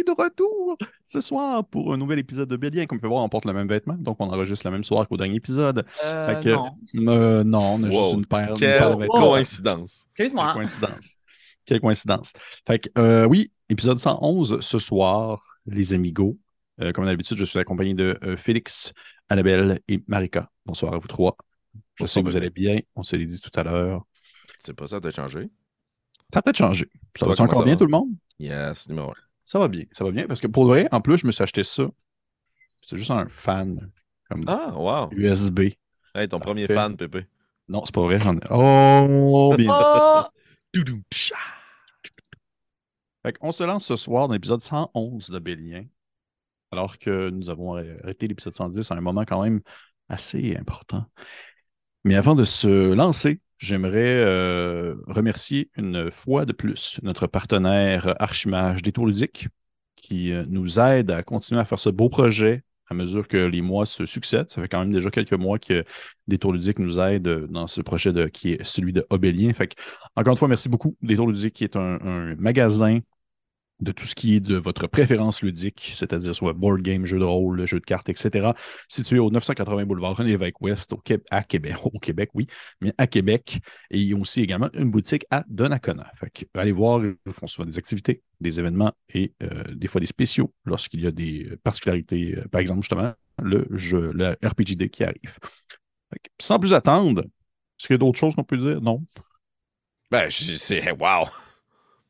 est de retour ce soir pour un nouvel épisode de Bélier. Comme vous pouvez voir, on porte le même vêtement, donc on enregistre le même soir qu'au dernier épisode. Euh, que- non. Euh, non, on a Wow. juste une paire, une Quelle paire de vêtements. coïncidence. Quelle Excuse-moi. coïncidence. Quelle coïncidence. Fait que, euh, oui, épisode 111 ce soir, les amigos. Euh, comme d'habitude, je suis accompagné de euh, Félix, Annabelle et Marika. Bonsoir à vous trois. Je Bonsoir, sais que vous allez bien. On se l'est dit tout à l'heure. C'est pas ça, t'as changé? Ça a peut-être changé. Ça va encore ça bien, va? tout le monde? Yes, numéro un. Ça va bien. Ça va bien. Parce que pour le vrai, en plus, je me suis acheté ça. C'est juste un fan. Comme Ah, wow. USB. Hey, ton premier fan, Pépé. Non, c'est pas vrai. J'en ai. Oh, bien. Oh! Fait on se lance ce soir dans l'épisode 111 de Bélien, alors que nous avons arrêté l'épisode 110 à un moment quand même assez important. Mais avant de se lancer, j'aimerais euh, remercier une fois de plus notre partenaire Archimage Détour Ludique qui euh, nous aide à continuer à faire ce beau projet à mesure que les mois se succèdent. Ça fait quand même déjà quelques mois que Détour Ludique nous aide euh, dans ce projet qui est celui de Obélien. Fait que, encore une fois, merci beaucoup. Détour Ludique qui est un magasin de tout ce qui est de votre préférence ludique, c'est-à-dire soit board game, jeu de rôle, jeu de cartes, etc., situé au 980 boulevard René Lévesque Ouest au à Québec, au Québec, oui, mais à Québec. Et ils ont aussi également une boutique à Donnacona. Allez voir, ils font souvent des activités, des événements et euh, des fois des spéciaux lorsqu'il y a des euh, particularités, euh, par exemple, justement, le jeu, le RPGD qui arrive. Sans plus attendre, est-ce qu'il y a d'autres choses qu'on peut dire? Non? Ben, c'est. Wow.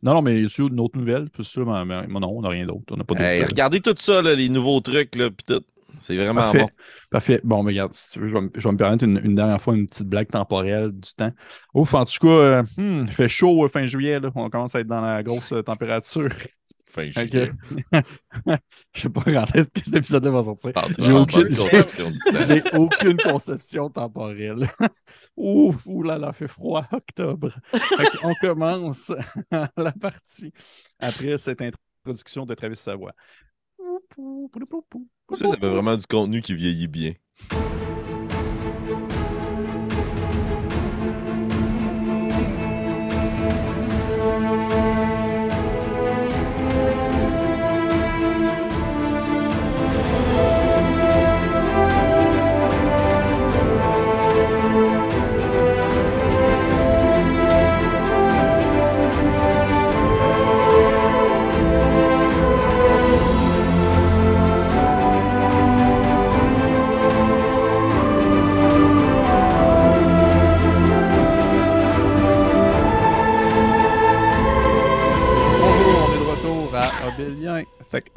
Non, non, mais sur une autre nouvelle, puis ça, mais, mais- mais non, on n'a rien d'autre. On n'a pas. Hey, regardez tout ça, là, les nouveaux trucs, là, pis tout. C'est vraiment Parfait. bon. Parfait. Bon, mais regarde, si tu veux, je vais, me- je vais me permettre une, une dernière fois une petite blague temporelle du temps. Ouf, en tout cas, euh, hmm, il fait chaud euh, fin juillet, là. On commence à être dans la grosse euh, température. Je sais pas quand est-ce que cet épisode-là va sortir. J'ai aucune- conception du temps. J'ai aucune conception temporelle. Ouf, oulala, fait froid, octobre. On commence la partie après cette introduction de Travis Savoie. Ça, ça fait vraiment du contenu qui vieillit bien.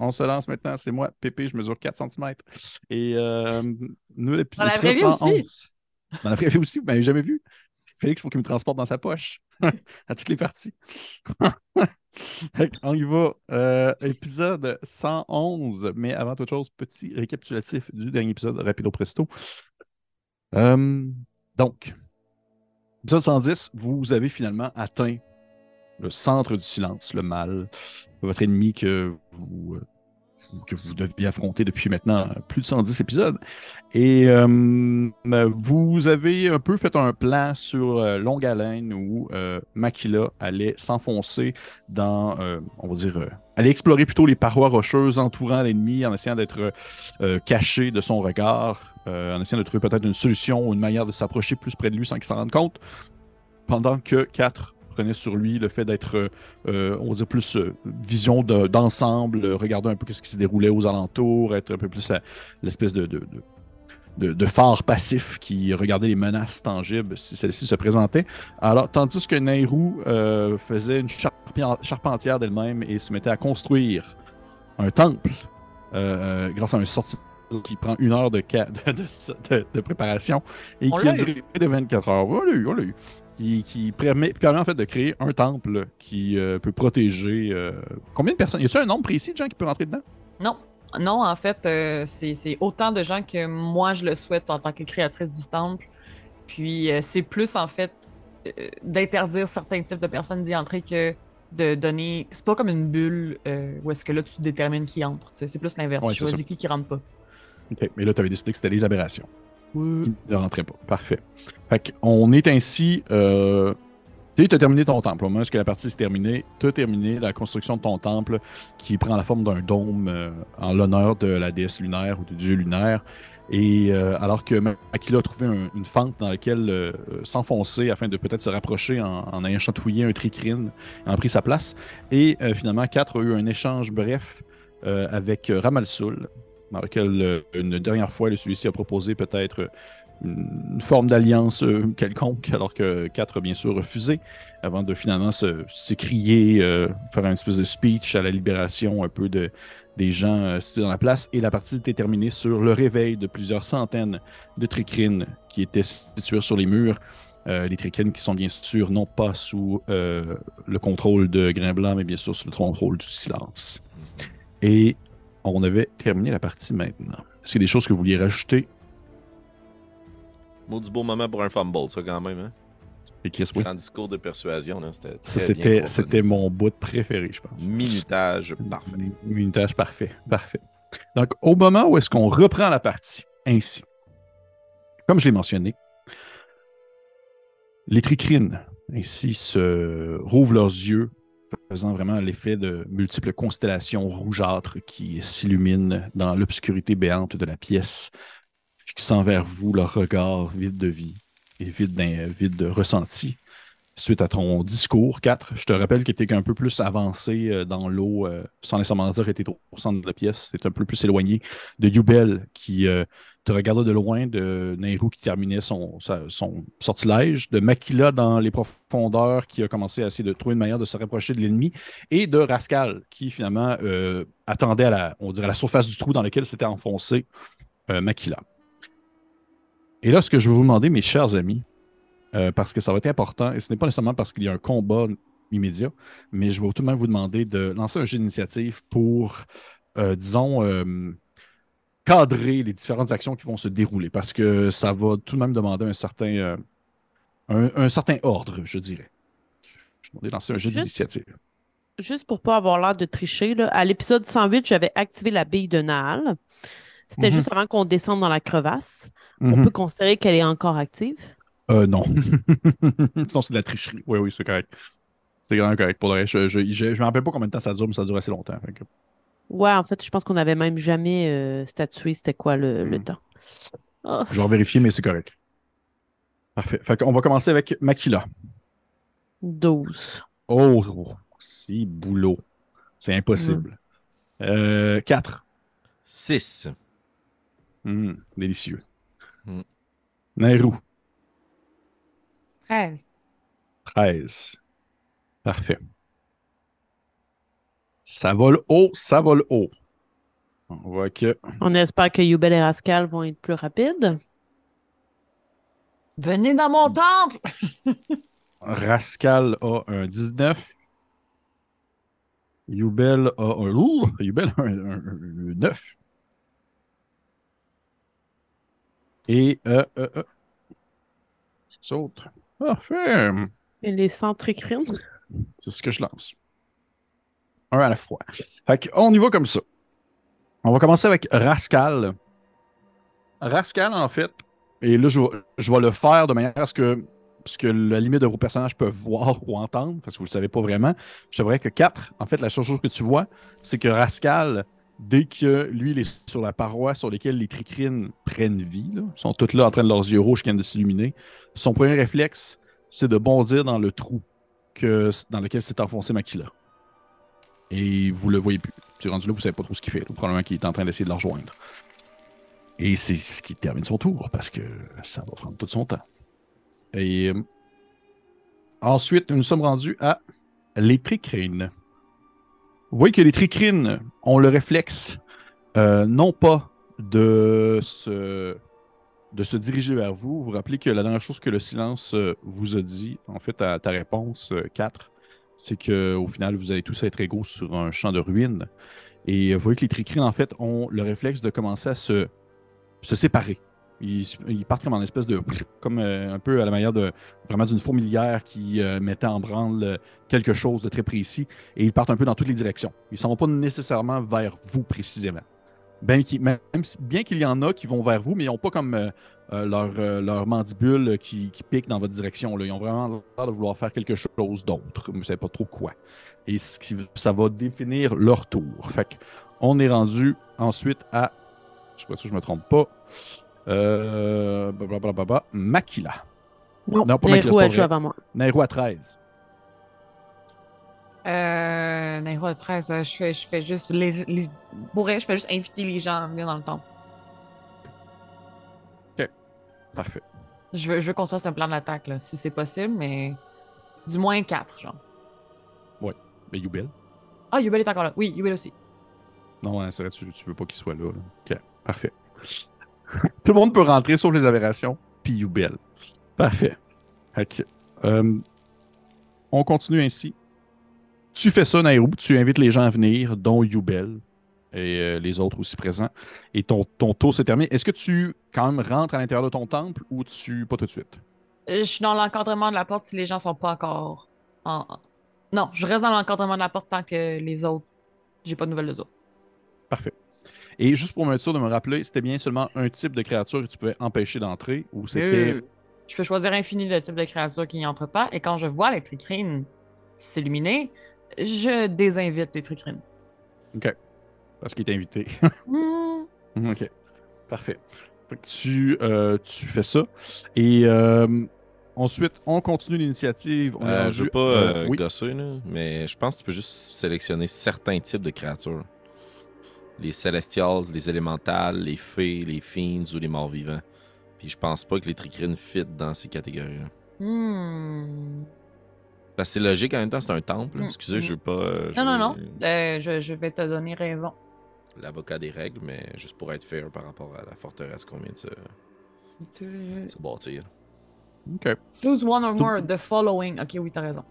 Qu'on se lance maintenant, c'est moi, Pépé, je mesure 4 cm. Et euh, nous, Dans la vraie vie aussi. 111. Dans la vraie vie aussi, vous m'avez jamais vu. Félix, il faut qu'il me transporte dans sa poche. à toutes les parties. On y va. Euh, épisode 111. Mais avant toute chose, petit récapitulatif du dernier épisode, rapido presto. Euh, donc, épisode 110, vous avez finalement atteint le centre du silence, le mal, votre ennemi que vous, euh, que vous deviez affronter depuis maintenant plus de 110 épisodes. Et euh, vous avez un peu fait un plan sur euh, longue haleine où euh, Makila allait s'enfoncer dans, euh, on va dire, aller explorer plutôt les parois rocheuses entourant l'ennemi en essayant d'être caché de son regard, en essayant de trouver peut-être une solution ou une manière de s'approcher plus près de lui sans qu'il s'en rende compte. Pendant que 4 prenait sur lui le fait d'être, euh, euh, on va dire, plus euh, vision de- d'ensemble, euh, regarder un peu ce qui se déroulait aux alentours, être un peu plus l'espèce de, de, de, de- de phare passif qui regardait les menaces tangibles si celles-ci se présentaient. Alors, tandis que Nairou euh, faisait une charpentière d'elle-même et se mettait à construire un temple euh, grâce à un sorti qui prend une heure de, de, de- de- de préparation et On qui a duré de 24 heures. On l'a eu, on l'a eu qui, qui permet, permet en fait de créer un temple qui euh, peut protéger. euh, combien de personnes? Y a-t-il un nombre précis de gens qui peuvent rentrer dedans? Non. Non, en fait, euh, c'est autant de gens que moi je le souhaite en tant que créatrice du temple. Puis c'est plus en fait d'interdire certains types de personnes d'y entrer que de donner. C'est pas comme une bulle où est-ce que là tu détermines qui entre. C'est plus l'inverse. Ouais, tu choisis ça. qui qui rentre pas. Ok, Mais là, tu avais décidé que c'était les aberrations. Oui. ne rentraient pas. Parfait. Fait est ainsi euh, Tu as terminé ton temple. Au moment où la partie s'est terminée, tu as terminé la construction de ton temple qui prend la forme d'un dôme euh, en l'honneur de la déesse lunaire ou du dieu lunaire. Et euh, alors que Makila a trouvé une fente dans laquelle euh, s'enfoncer afin de peut-être se rapprocher en, ayant chatouillé un tricrine, en pris sa place. Et finalement, quatre a eu un échange bref avec Ramalsoul, dans lequel une dernière fois, celui-ci a proposé peut-être une forme d'alliance euh, quelconque, alors que 4 a bien sûr refusé, avant de finalement s'écrier, euh, faire une espèce de speech à la libération un peu de, des gens euh, situés dans la place. Et la partie était terminée sur le réveil de plusieurs centaines de tricrines qui étaient situés sur les murs. les tricrines qui sont bien sûr non pas sous le contrôle de Grain Blanc, mais bien sûr sous le contrôle du silence. Et on avait terminé la partie maintenant. Est-ce qu'il y a des choses que vous vouliez rajouter? Du beau moment pour un fumble, ça, quand même. Hein? Et Chris, oui. Grand discours de persuasion, là, c'était C'était, c'était mon bout préféré, je pense. Minutage parfait. Minutage parfait, parfait. Donc, au moment où est-ce qu'on reprend la partie, ainsi, comme je l'ai mentionné, les tricrines, ainsi, se rouvrent leurs yeux, faisant vraiment l'effet de multiples constellations rougeâtres qui s'illuminent dans l'obscurité béante de la pièce, fixant vers vous leur regard vide de vie et vide, vide de ressenti. Suite à ton discours, 4, je te rappelle que tu es un peu plus avancé euh, dans l'eau, euh, sans nécessairement dire que tu au centre de la pièce. Tu un peu plus éloigné de Yubel qui euh, te regardait de loin, de Nehru qui terminait son, son sortilège, de Makila dans les profondeurs qui a commencé à essayer de trouver une manière de se rapprocher de l'ennemi, et de Rascal qui finalement attendait à la, on dirait, la surface du trou dans lequel s'était enfoncé Makila. Et là, ce que je vais vous demander, mes chers amis, euh, parce que ça va être important, et ce n'est pas nécessairement parce qu'il y a un combat immédiat, mais je vais tout de même vous demander de lancer un jeu d'initiative pour, euh, disons, euh, cadrer les différentes actions qui vont se dérouler, parce que ça va tout de même demander un certain, un, certain ordre, je dirais. Je vais lancer un jeu d'initiative. Juste pour ne pas avoir l'air de tricher, à l'épisode 108, j'avais activé la bille de Naal. C'était mhm. juste avant qu'on descende dans la crevasse. On mhm. peut considérer qu'elle est encore active? Euh, non. Sinon, c'est de la tricherie. Oui, oui, c'est correct. C'est vraiment correct. Pour le je ne me rappelle pas combien de temps ça dure, mais ça dure assez longtemps. Ouais, en fait, je pense qu'on n'avait même jamais euh, statué c'était quoi le, mhm. temps. Oh. Je vais vérifier, mais c'est correct. Parfait. Fait on va commencer avec Makila. 12. Oh, si boulot. C'est impossible. 4. Euh, 6. Hum, délicieux. Mmh. Nairou. 13. 13. Parfait. Ça vole haut, ça vole haut. On voit que. On espère que Yubel et Rascal vont être plus rapides. Venez dans mon temple! Rascal a un 19. Yubel a un. Ouh! Yubel a un 9. Et euh, euh, euh. saute. Parfait. Et les centricrines. C'est ce que je lance. Un à la fois. Fait on y va comme ça. On va commencer avec Rascal. Rascal, en fait, et là, je, vais le faire de manière à ce que, la limite de vos personnages peuvent voir ou entendre, parce que vous ne le savez pas vraiment. Je que 4, en fait, la seule chose que tu vois, c'est que Rascal dès que lui, il est sur la paroi sur laquelle les tricrines prennent vie, sont toutes là en train de leurs yeux rouges qui viennent de s'illuminer, son premier réflexe, c'est de bondir dans le trou dans lequel s'est enfoncé Makila. Et vous le voyez plus. Tu es rendu là, vous savez pas trop ce qu'il fait. Probablement qu'il est en train d'essayer de le rejoindre. Et c'est ce qui termine son tour, parce que ça va prendre tout son temps. Et euh, ensuite, nous sommes rendus à les tricrines. Vous voyez que les tricrines ont le réflexe, euh, non pas de se, de se diriger vers vous. Vous vous rappelez que la dernière chose que le silence euh, vous a dit, en fait, à ta réponse 4, euh, c'est qu'au final, vous allez tous être égaux sur un champ de ruines. Et vous voyez que les tricrines, en fait, ont le réflexe de commencer à se, séparer. Ils, partent comme en espèce de. comme euh, un peu à la manière d'une fourmilière qui euh, mettait en branle euh, quelque chose de très précis et ils partent un peu dans toutes les directions. Ils ne sont pas nécessairement vers vous précisément. Bien qu'il y en a qui vont vers vous, mais ils n'ont pas comme euh, leur, euh, leur mandibule qui, qui pique dans votre direction. Là. Ils ont vraiment l'air de vouloir faire quelque chose d'autre, mais vous ne savez pas trop quoi. Et ça va définir leur tour. Fait que on est rendu ensuite à. Je sais pas si je me trompe pas. Euh, blablabla, Makila. Non, Non, pas vrai. avant moi. Nairo à 13. Euh, Nairo de 13, euh, je fais, je fais juste. Les, les... Pour vrai, je fais juste inviter les gens à venir dans le temple. Parfait. Je veux, je veux qu'on se fasse un plan d'attaque, là, si c'est possible, mais. Du moins 4, genre. Mais Yubel? Ah, Yubel est encore là. Oui, Yubel aussi. Non, hein, c'est vrai, tu, tu veux pas qu'il soit là, là. Ok, parfait. Tout le monde peut rentrer sauf les aberrations, puis Yubel. Parfait. Fait que, euh, on continue ainsi. Tu fais ça, Nairou, tu invites les gens à venir, dont Yubel et euh, les autres aussi présents. Et ton, ton tour s'est terminé. Est-ce que tu, quand même, rentres à l'intérieur de ton temple ou tu. Pas tout de suite? Euh, Je suis dans l'encadrement de la porte si les gens sont pas encore en. Non, je reste dans l'encadrement de la porte tant que les autres. J'ai pas de nouvelles des autres. Parfait. Et juste pour me sûr de me rappeler, c'était bien seulement un type de créature que tu pouvais empêcher d'entrer ou c'était. Euh, Je peux choisir infini de type de créature qui n'y entre pas, et quand je vois les tricrines s'illuminer, je désinvite les tricrines. Parce qu'il est invité. Hmm. ok. Parfait. Fait que tu, euh, tu fais ça. Et euh, ensuite, on continue l'initiative. On Euh, rendu- je veux pas euh, oui. gosser, là, mais je pense que tu peux juste sélectionner certains types de créatures. Les Celestials, les élémentales, les fées, les fiends ou les morts vivants. Puis je pense pas que les tricrines fit dans ces catégories-là. Hmm. Parce que c'est logique en même temps, c'est un temple. là. Mm, Excusez, mm. je veux pas. Non, non, non. Euh, je, je vais te donner raison. L'avocat des règles, mais juste pour être fair par rapport à la forteresse qu'on vient de se, se bâtir. Ok. Choose one or more of the following? Ok, oui, t'as raison.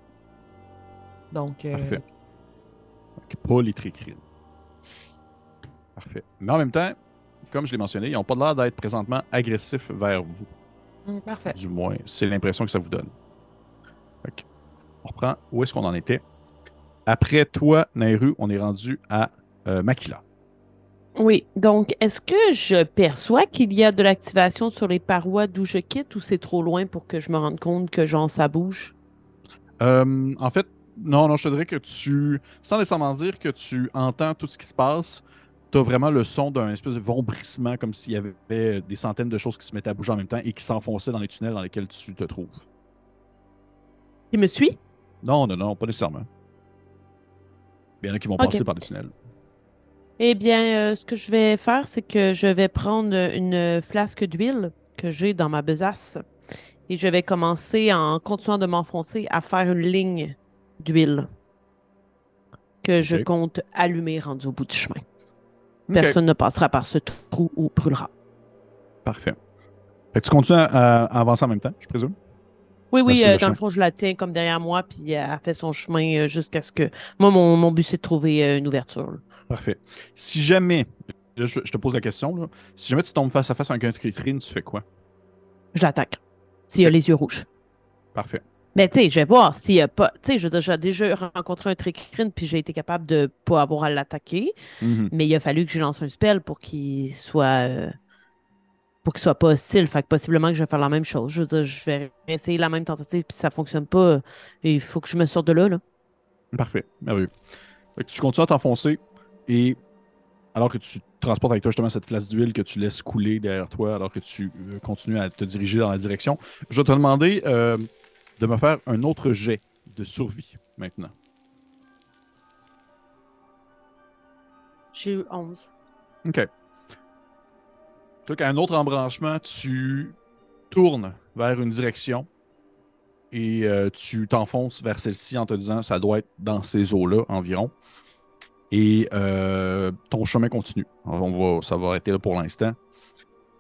Donc, euh, Parfait. Ok, Pas les tricrines. Parfait. Mais en même temps, comme je l'ai mentionné, ils n'ont pas l'air d'être présentement agressifs vers vous. hmm, parfait. Du moins, c'est l'impression que ça vous donne. Que, on reprend. Où est-ce qu'on en était? Après toi, Nairu, on est rendu à euh, Makila. Oui, donc est-ce que je perçois qu'il y a de l'activation sur les parois d'où je quitte ou c'est trop loin pour que je me rende compte que genre ça bouge? Euh, en fait, non, non, je te dirais que tu, sans nécessairement dire que tu entends tout ce qui se passe, tu as vraiment le son d'un espèce de vombrissement, comme s'il y avait des centaines de choses qui se mettaient à bouger en même temps et qui s'enfonçaient dans les tunnels dans lesquels tu te trouves. Il me suit? Non, non, non, pas nécessairement. Il y en a qui vont passer par les tunnels. Eh bien, euh, ce que je vais faire, c'est que je vais prendre une flasque d'huile que j'ai dans ma besace et je vais commencer en continuant de m'enfoncer à faire une ligne d'huile que je compte allumer rendu au bout du chemin. Personne ne passera par ce trou ou brûlera. Parfait. Fait que tu continues à, à avancer en même temps, je présume? Oui, oui, le euh, dans le fond, je la tiens comme derrière moi, puis elle fait son chemin euh, jusqu'à ce que. Moi, mon, mon but, c'est de trouver une ouverture. Parfait. Si jamais, là, je, je te pose la question, là, si jamais tu tombes face à face avec un tricrine, tu fais quoi? Je l'attaque. S'il a les yeux rouges. Parfait. Mais tu sais, je vais voir s'il n'y a pas. Tu sais, je j'ai déjà rencontré un tricrine, puis j'ai été capable de pas avoir à l'attaquer. Mhm. Mais il a fallu que je lance un spell pour qu'il soit. euh, pour qu'il soit pas hostile. Fait que possiblement que je vais faire la même chose. Je veux dire, je vais essayer la même tentative, puis si ça fonctionne pas, il faut que je me sorte de là. là. Parfait. Merveilleux. Fait que tu continues à t'enfoncer et alors que tu transportes avec toi justement cette flasque d'huile que tu laisses couler derrière toi, alors que tu euh, continues à te diriger dans la direction, je vais te demander euh, de me faire un autre jet de survie maintenant. J'ai eu 11. OK. Toi, qu'à un autre embranchement, tu tournes vers une direction et euh, tu t'enfonces vers celle-ci en te disant ça doit être dans ces eaux-là environ. Et euh, ton chemin continue. On va, ça va arrêter là pour l'instant.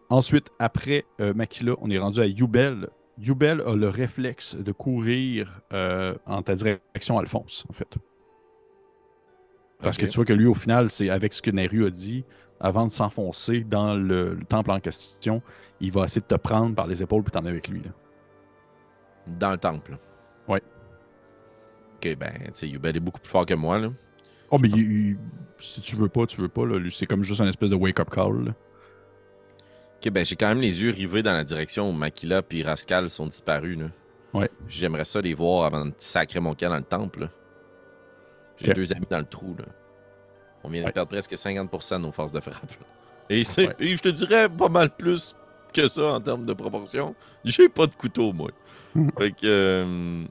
Ensuite, après euh, Makila, on est rendu à Yubel. Yubel a le réflexe de courir euh, en ta direction, Alphonse, en fait. Parce que tu vois que lui, au final, c'est avec ce que Neru a dit, avant de s'enfoncer dans le, le temple en question, il va essayer de te prendre par les épaules et t'en avec lui. là. Dans le temple. Ouais. Ok, ben, tu sais, Yubel est beaucoup plus fort que moi, là. Oh, mais il- il- si tu veux pas, tu veux pas. là. C'est comme juste un espèce de wake-up call. là. Ok, ben j'ai quand même les yeux rivés dans la direction où Makila et Rascal sont disparus. Là. Ouais. J'aimerais ça les voir avant de sacrer mon camp dans le temple. J'ai deux amis dans le trou. Là. On vient de Ouais. perdre presque 50% de nos forces de frappe. Et, c'est- Ouais. et je te dirais pas mal plus que ça en termes de proportion. J'ai pas de couteau, moi. Mhm. fait que. euh,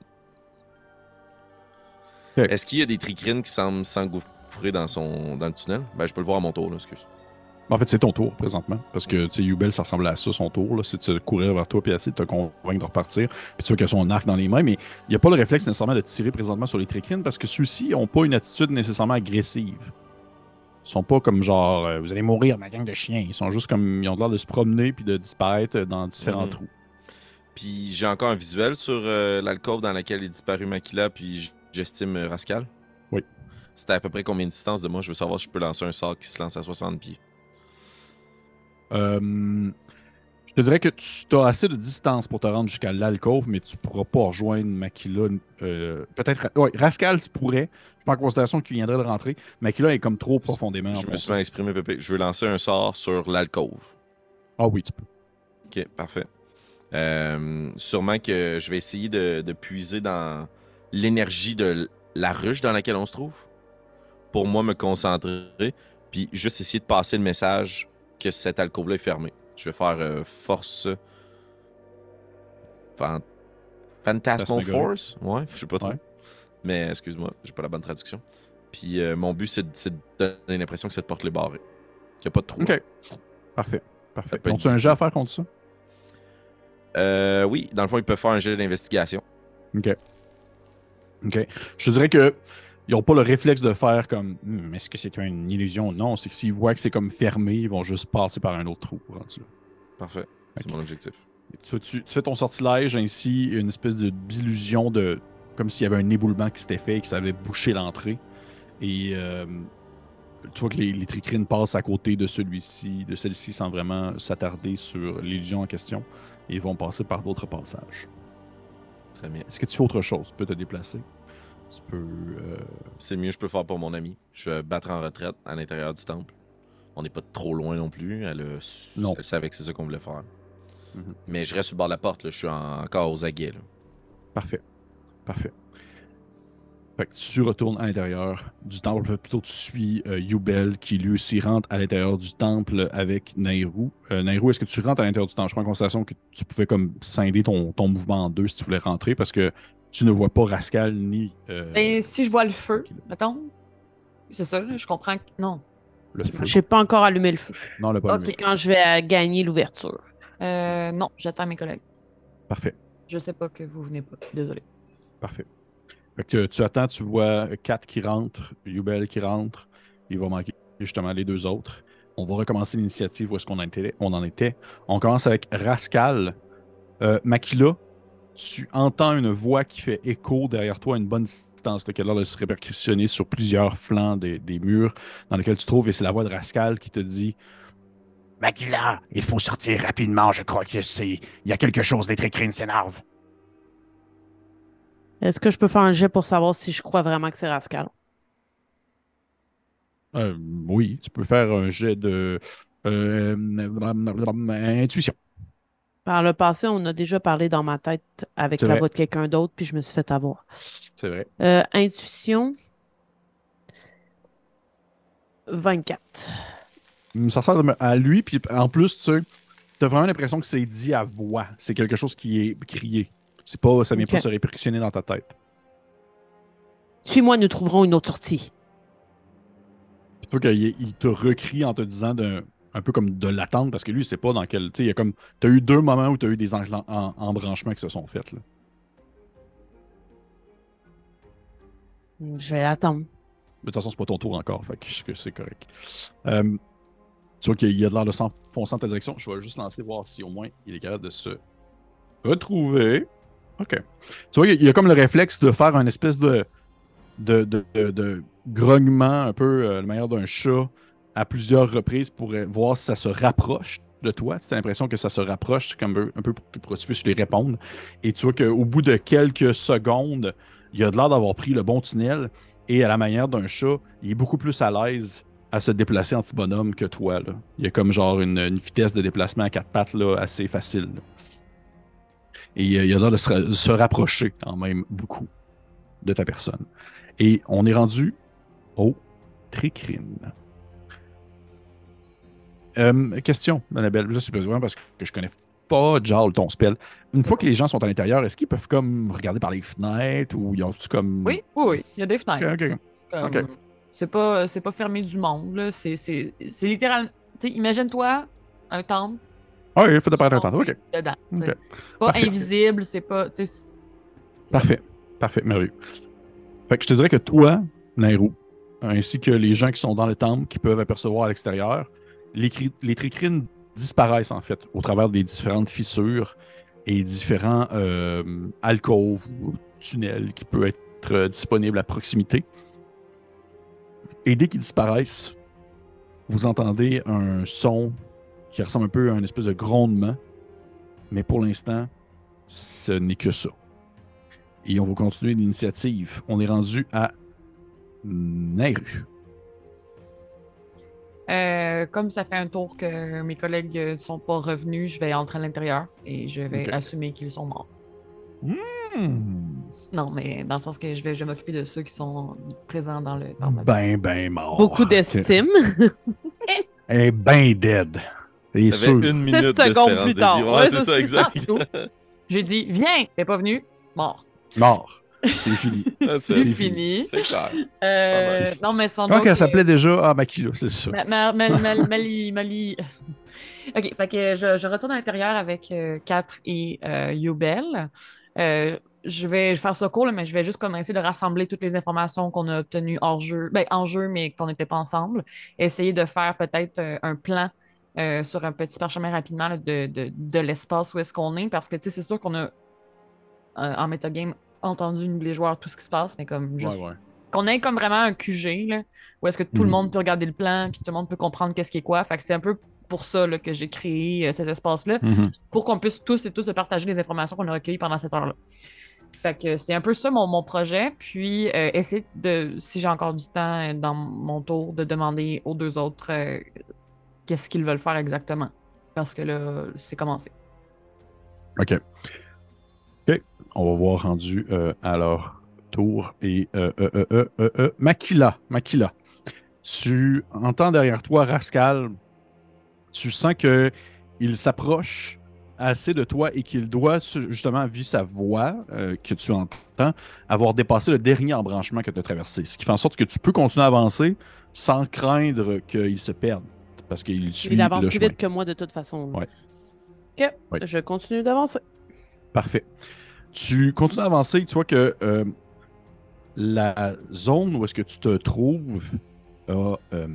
Est-ce qu'il y a des tricrines qui semblent s'engouffrer dans, son... dans le tunnel? Ben, je peux le voir à mon tour, là, excuse. En fait, c'est ton tour présentement. Parce que, tu sais, Yubel, ça ressemble à ça, son tour. là. C'est de courir vers toi puis essayer de te convaincre de repartir. Puis tu vois qu'il a son arc dans les mains, mais il n'y a pas le réflexe nécessairement de tirer présentement sur les tricrines parce que ceux-ci n'ont pas une attitude nécessairement agressive. Ils sont pas comme genre, euh, vous allez mourir, ma gang de chiens. Ils sont juste comme, ils ont l'air de se promener puis de disparaître dans différents Mhm. trous. Puis j'ai encore un visuel sur euh, l'alcôve dans laquelle est disparu Makila, puis j'estime euh, Rascal. Oui. C'était à peu près combien de distance de moi? Je veux savoir si je peux lancer un sort qui se lance à 60 pieds. Euh, je te dirais que tu as assez de distance pour te rendre jusqu'à l'alcôve, mais tu pourras pas rejoindre Makila. euh, Peut-être. Ouais, Rascal, tu pourrais. Je prends en considération qu'il viendrait de rentrer. Makila est comme trop profondément. Je me suis exprimé, Pépé. Je veux lancer un sort sur l'alcôve. Ah oui, tu peux. Ok, parfait. Euh, sûrement que je vais essayer de, de puiser dans l'énergie de la ruche dans laquelle on se trouve pour moi me concentrer, puis juste essayer de passer le message que cette alcôve-là est fermée. Je vais faire euh, force. Fan... Phantasmal Phantasmagorie. Force? Ouais, je sais pas trop. Ouais. Mais excuse-moi, j'ai pas la bonne traduction. Puis euh, mon but, c'est de, donner l'impression que cette porte est barrée. Qu'il n'y a pas de trou. OK. Parfait. Parfait. Peut être As-tu un jet à faire contre ça? Euh, oui, dans le fond, ils peuvent faire un jet d'investigation. OK. OK. Je dirais que ils n'ont pas le réflexe de faire comme Hmm, est-ce que c'est une illusion? Non, c'est que s'ils voient que c'est comme fermé, ils vont juste passer par un autre trou. Parfait. C'est mon objectif. Tu, tu- tu fais ton sortilège ainsi une espèce de d'illusion de comme s'il y avait un éboulement qui s'était fait et que ça avait bouché l'entrée. Et euh, tu vois que les, les tricrines passent à côté de celui-ci, de celle-ci, sans vraiment s'attarder sur l'illusion en question. Et vont passer par d'autres passages. Très bien. Est-ce que tu fais autre chose? Tu peux te déplacer? Tu peux. euh, C'est le mieux que je peux faire pour mon ami. Je vais battre en retraite à l'intérieur du temple. On n'est pas trop loin non plus. Elle, a su- Non. elle savait que c'est ça qu'on voulait faire. Mhm. Mais je reste sur le bord de la porte. Là. Je suis en- encore aux aguets. là. Parfait. Parfait. Fait que tu retournes à l'intérieur du temple. Plutôt, tu suis euh, Yubel qui lui aussi rentre à l'intérieur du temple avec Nairou. Euh, Nairou, est-ce que tu rentres à l'intérieur du temple? Je prends en considération que tu pouvais comme scinder ton, ton mouvement en deux si tu voulais rentrer parce que tu ne vois pas Rascal ni euh, Mais si je vois le feu, mettons, c'est ça, je comprends que. Non. le feu. J'ai pas encore allumé le feu. Non, le pas Ok. allumé. C'est quand je vais euh, gagner l'ouverture. Euh, non, j'attends mes collègues. Parfait. Je sais pas que vous venez pas. Désolé. Parfait. Fait que tu attends, tu vois Kat qui rentre, Yubel qui rentre. Il va manquer justement les deux autres. On va recommencer l'initiative où est-ce qu'on. On en était. On commence avec Rascal. Euh, Makila, tu entends une voix qui fait écho derrière toi à une bonne distance, l'air de se répercussionner sur plusieurs flancs des, des murs dans lesquels tu trouves, et c'est la voix de Rascal qui te dit Makila, il faut sortir rapidement, je crois que c'est. Il y a quelque chose, les tricrines s'énervent. Est-ce que je peux faire un jet pour savoir si je crois vraiment que c'est Rascal? Euh, oui, tu peux faire un jet de euh, intuition. Par le passé, on a déjà parlé dans ma tête avec la voix de quelqu'un d'autre, puis je me suis fait avoir. C'est vrai. Euh, intuition. 24. Ça ressemble à lui, puis en plus, tu as vraiment l'impression que c'est dit à voix. C'est quelque chose qui est crié. C'est pas, ça vient pas se répercussionner dans ta tête. Suis-moi, nous trouverons une autre sortie. Puis tu vois qu'il il te recrie en te disant d'un- un peu comme de l'attendre, parce que lui, il sait pas dans quel. Tu sais, il y a comme. Tu as eu deux moments où tu as eu des en- embranchements qui se sont faits. Là. Je vais l'attendre. De toute façon, c'est pas ton tour encore, fait que c'est correct. Euh, tu vois qu'il y a de l'air de s'enfoncer dans ta direction. Je vais juste lancer voir si au moins il est capable de se retrouver. Tu vois, il y a comme le réflexe de faire un espèce de, grognement, un peu euh, le meilleur d'un chat, à plusieurs reprises pour euh, voir si ça se rapproche de toi. Tu as l'impression que ça se rapproche comme un, peu pour, pour que tu puisses lui répondre. Et tu vois qu'au bout de quelques secondes, il a de l'air d'avoir pris le bon tunnel Et à la manière d'un chat, il est beaucoup plus à l'aise à se déplacer en petit bonhomme que toi. Il y a comme genre une, vitesse de déplacement à quatre pattes là, assez facile. Et il a l'air de se, se rapprocher quand même beaucoup de ta personne. Et on est rendu au tricrine. Euh, question, Annabelle. Là, c'est besoin parce que je connais pas Jarl, ton spell. Une fois que les gens sont à l'intérieur, est-ce qu'ils peuvent comme regarder par les fenêtres ou ils ont comme. Oui, oui, oui. Il y a des fenêtres. Ok, ok. C'est pas, pas fermé du monde. là. C'est, littéralement. Imagine-toi un temple. Ah oui, il faut de paraître construit Ok. Dedans. tu sais. Ok. C'est pas Parfait. invisible, c'est pas. c'est- Parfait. Parfait, merveilleux. Fait que je te dirais que toi, Nairou, ainsi que les gens qui sont dans le temple, qui peuvent apercevoir à l'extérieur, les, cri- les tricrines disparaissent en fait au travers des différentes fissures et différents euh, alcôves ou tunnels qui peuvent être euh, disponibles à proximité. Et dès qu'ils disparaissent, vous entendez un son qui ressemble un peu à un espèce de grondement, mais pour l'instant, ce n'est que ça. Et on va continuer l'initiative. On est rendu à Nairu. Euh, comme ça fait un tour que mes collègues euh, sont pas revenus, je vais entrer à l'intérieur et je vais assumer qu'ils sont morts. Hmm. Non, mais dans le sens que je vais, je vais m'occuper de ceux qui sont présents dans le. Ben, ben mort. Beaucoup d'estime. Elle est ben dead. T'avais sûr. une minute secondes d'espérance plus de tard. vie. Ouais, Ouais, c'est ça, exact. J'ai dit, viens, t'es pas venu, mort. Mort. C'est fini. C'est fini. c'est clair. Euh, non, mais sans doute qu'elle que- s'appelait déjà? Ah, Makila, c'est ça. Ma- ma- ma- ma- Mali, Mali. ok, fait que je, je retourne à l'intérieur avec euh, Kat et euh, Yubel. Euh, je vais faire ça court, là, mais je vais juste commencer de rassembler toutes les informations qu'on a obtenues hors jeu, ben, en jeu, mais qu'on n'était pas ensemble. Essayer de faire peut-être euh, un plan euh, sur un petit parchemin rapidement là, de, de, de l'espace où est-ce qu'on est, parce que tu sais, c'est sûr qu'on a euh, en metagame entendu les joueurs tout ce qui se passe, mais comme juste Ouais, ouais. qu'on ait comme vraiment un QG, là, où est-ce que tout le Mhm. monde peut regarder le plan, puis tout le monde peut comprendre qu'est-ce qui est quoi. Fait que c'est un peu pour ça là, que j'ai créé euh, cet espace-là, Mhm. pour qu'on puisse tous et tous se partager les informations qu'on a recueillies pendant cette heure-là. Fait que c'est un peu ça mon, mon projet. Puis euh, essayer de, si j'ai encore du temps dans mon tour, de demander aux deux autres euh, qu'est-ce qu'ils veulent faire exactement. Parce que là, c'est commencé. OK. OK. On va voir rendu euh, à leur tour. Et euh, euh, Makila, Makila, tu entends derrière toi Rascal. Tu sens que il s'approche assez de toi et qu'il doit, justement, vu sa voix que tu entends, avoir dépassé le dernier embranchement que tu as traversé. Ce qui fait en sorte que tu peux continuer à avancer sans craindre qu'il se perde. Parce qu'il suit Il avance le plus chemin. vite que moi de toute façon. Ouais. Ok, Ouais. je continue d'avancer. Parfait. Tu continues à avancer, tu vois que euh, la zone où est-ce que tu te trouves a, euh,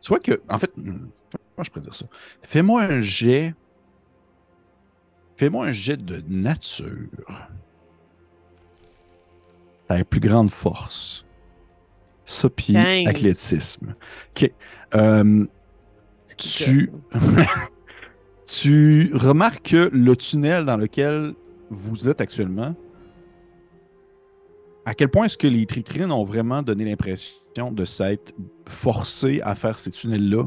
tu vois que, en fait, hmm, comment je pourrais dire ça? Fais-moi un jet. Fais-moi un jet de nature. La plus grande force. Ça, puis athlétisme. OK. Euh, tu... remarques que le tunnel dans lequel vous êtes actuellement, à quel point est-ce que les tricrines ont vraiment donné l'impression de s'être forcés à faire ces tunnels-là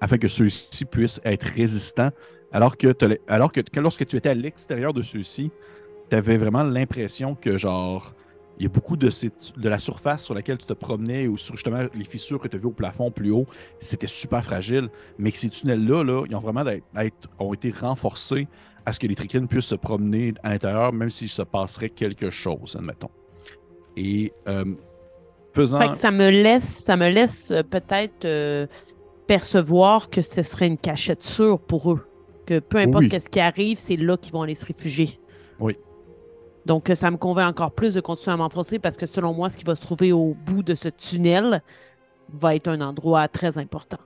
afin que ceux-ci puissent être résistants, alors que, que lorsque tu étais à l'extérieur de ceux-ci, tu avais vraiment l'impression que, genre, il y a beaucoup de, ces- de la surface sur laquelle tu te promenais ou sur justement les fissures que tu as vues au plafond plus haut, c'était super fragile mais que ces tunnels-là, là, ils ont vraiment d'être- être- ont été renforcés à ce que les tricrines puissent se promener à l'intérieur, même s'il se passerait quelque chose, admettons. Et euh, faisant. Fait que ça me laisse, ça me laisse euh, peut-être euh, percevoir que ce serait une cachette sûre pour eux. Que peu importe Oui. qu'est-ce qui arrive, c'est là qu'ils vont aller se réfugier. Oui. Donc, euh, ça me convainc encore plus de continuer à m'enfoncer parce que selon moi, ce qui va se trouver au bout de ce tunnel va être un endroit très important.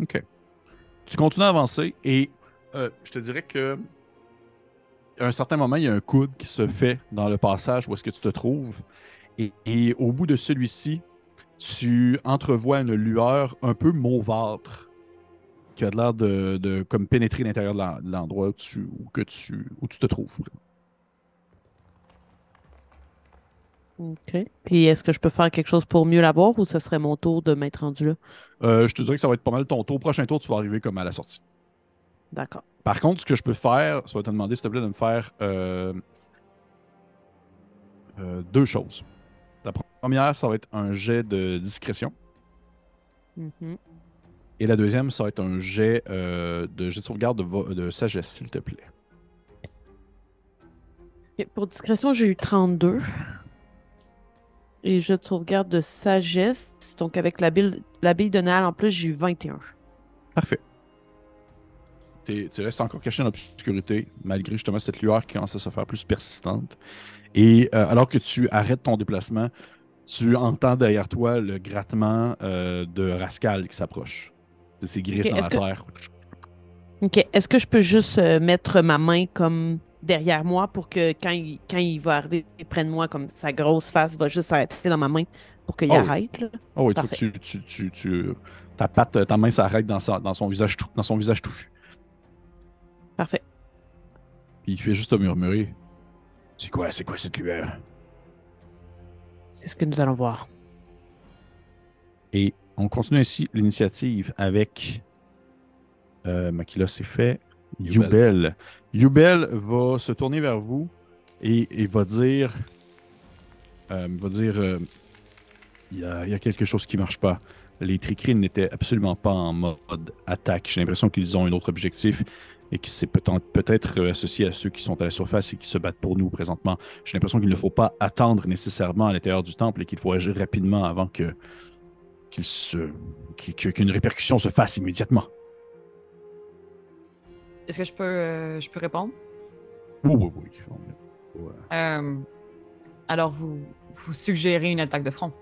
OK. Tu continues à avancer et euh, je te dirais que à un certain moment, il y a un coude qui se fait dans le passage où est-ce que tu te trouves. Et, au bout de celui-ci, tu entrevois une lueur un peu mauvâtre qui a l'air de, comme pénétrer l'intérieur de l'en- de l'endroit où tu, où où tu te trouves. OK. Puis est-ce que je peux faire quelque chose pour mieux l'avoir ou ce serait mon tour de m'être rendu là? Euh, je te dirais que ça va être pas mal ton tour. Prochain tour, tu vas arriver comme à la sortie. D'accord. Par contre, ce que je peux faire, ça va te demander, s'il te plaît, de me faire euh, euh, deux choses. La première, ça va être un jet de discrétion. Mhm. Et la deuxième, ça va être un jet de jet de sauvegarde de, de sagesse, s'il te plaît. Pour discrétion, j'ai eu 32. Et je de sauvegarde de sagesse. Donc avec la bille, la bille de Nal, en plus, j'ai eu 21. Parfait. Tu restes encore caché dans l'obscurité, malgré justement cette lueur qui commence à se faire plus persistante. Et euh, alors que tu arrêtes ton déplacement, tu entends derrière toi le grattement euh, de Rascal qui s'approche. Ses griffes dans la que- terre. OK. Est-ce que je peux juste euh, mettre ma main comme derrière moi pour que quand il, quand il va arriver près de moi, comme sa grosse face va juste s'arrêter dans ma main pour qu'il Oh oui. arrête? Là? Oh oui, tu, tu, tu, tu, ta patte, ta main s'arrête dans, sa- dans son visage tout, dans son visage touffu. Parfait. Puis il fait juste murmurer. C'est quoi, c'est quoi cette lueur? C'est ce que nous allons voir. Et on continue ainsi l'initiative avec euh, Makila, c'est fait. Yubel. Yubel va se tourner vers vous et, va dire euh, va euh, il y, a, quelque chose qui marche pas. Les tricrines n'étaient absolument pas en mode attaque. J'ai l'impression qu'ils ont un autre objectif et que c'est peut-être associé à ceux qui sont à la surface et qui se battent pour nous présentement. J'ai l'impression qu'il ne faut pas attendre nécessairement à l'intérieur du temple et qu'il faut agir rapidement avant que- qu'une répercussion se fasse immédiatement. Est-ce que je peux, euh, je peux répondre? Oui, oui, oui. Ouais. Euh, alors, vous, vous suggérez une attaque de front?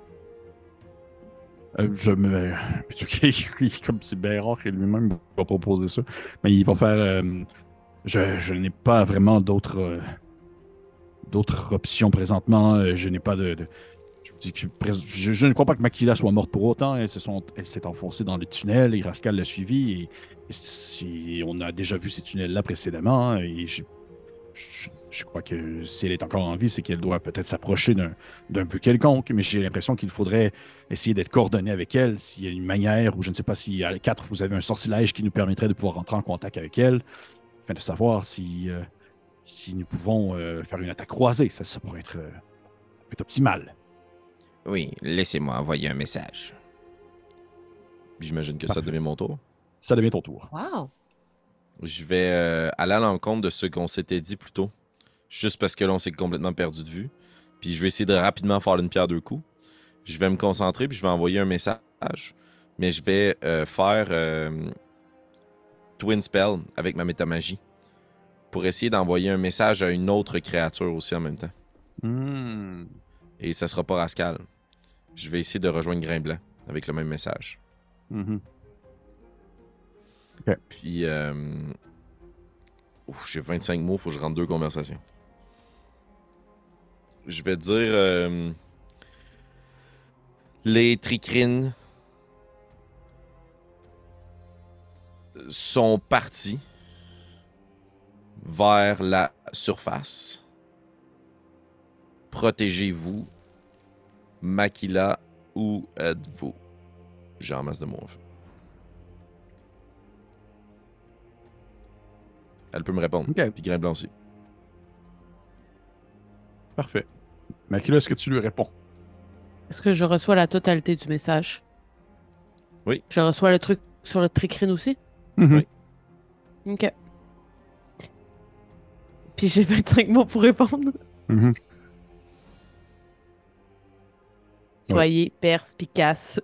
Euh, je me. Comme c'est bien rare qu'il lui-même va proposer ça. Mais il va faire. euh, je je n'ai pas vraiment d'autres. euh, d'autres options présentement. Je n'ai pas de. de- je, ne crois pas que Makila soit morte pour autant. Elle s'est enfoncée dans le tunnel et Rascal l'a suivi. On a déjà vu ces tunnels-là précédemment. je, crois que si elle est encore en vie, c'est qu'elle doit peut-être s'approcher d'un but quelconque. Mais j'ai l'impression qu'il faudrait essayer d'être coordonné avec elle, s'il y a une manière, ou je ne sais pas si à les quatre, vous avez un sortilège qui nous permettrait de pouvoir rentrer en contact avec elle, afin de savoir si, euh, si nous pouvons euh, faire une attaque croisée. Ça, pourrait être, euh, être optimal. Oui, laissez-moi envoyer un message. J'imagine que ça devient mon tour. Ça devient ton tour. Wow! Je vais euh, aller à l'encontre de ce qu'on s'était dit plus tôt. Juste parce que là, on s'est complètement perdu de vue. Puis je vais essayer de rapidement faire une pierre deux coups. Je vais me concentrer, puis je vais envoyer un message. Mais je vais euh, faire euh, Twin Spell avec ma métamagie. Pour essayer d'envoyer un message à une autre créature aussi en même temps. Hmm. Et ça sera pas Rascal. Je vais essayer de rejoindre Grain Blanc avec le même message. Mhm. Puis, euh... j'ai 25 mots, faut que je rentre deux conversations. Je vais dire. euh, Les tricrines sont partis vers la surface. Protégez-vous. Makila, où êtes-vous? J'ai en masse de fait. Elle peut me répondre. Ok. Puis Grain Blanc aussi. Parfait. Makila, est-ce que tu lui réponds? Est-ce que je reçois la totalité du message? Oui. Je reçois le truc sur le tricrine aussi? Mhm. Oui. OK. Puis j'ai 25 mots pour répondre. Mhm. Soyez perspicace.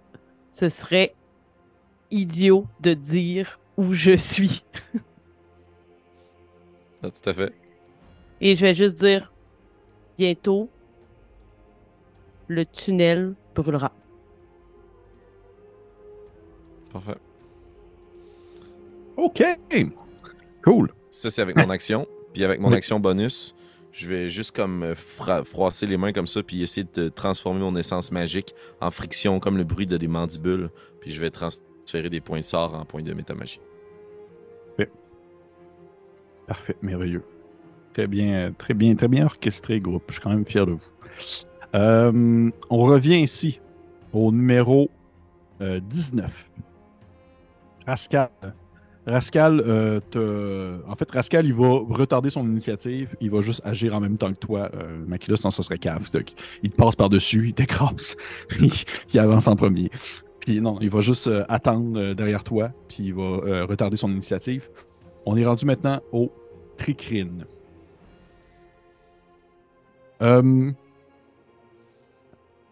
Ce serait idiot de dire où je suis. Ah, tout à fait. Et je vais juste dire bientôt, le tunnel brûlera. Parfait. OK. Cool. Ça, c'est avec mon action. Puis avec mon action bonus, je vais juste comme euh, froisser les mains comme ça, puis essayer de transformer mon essence magique en friction, comme le bruit de des mandibules. Puis je vais transférer des points de sort en points de métamagie. Parfait, merveilleux. Très bien, très bien, très bien orchestré, groupe. Je suis quand même fier de vous. Euh, on revient ici au numéro euh, 19. Rascal. Rascal, euh, en fait, Rascal, il va retarder son initiative. Il va juste agir en même temps que toi. Euh, Makila, sinon, ça serait cave. Il passe par-dessus, il t'écrase. il avance en premier. Puis non, il va juste euh, attendre derrière toi, puis il va retarder son initiative. On est rendu maintenant au Tricrine.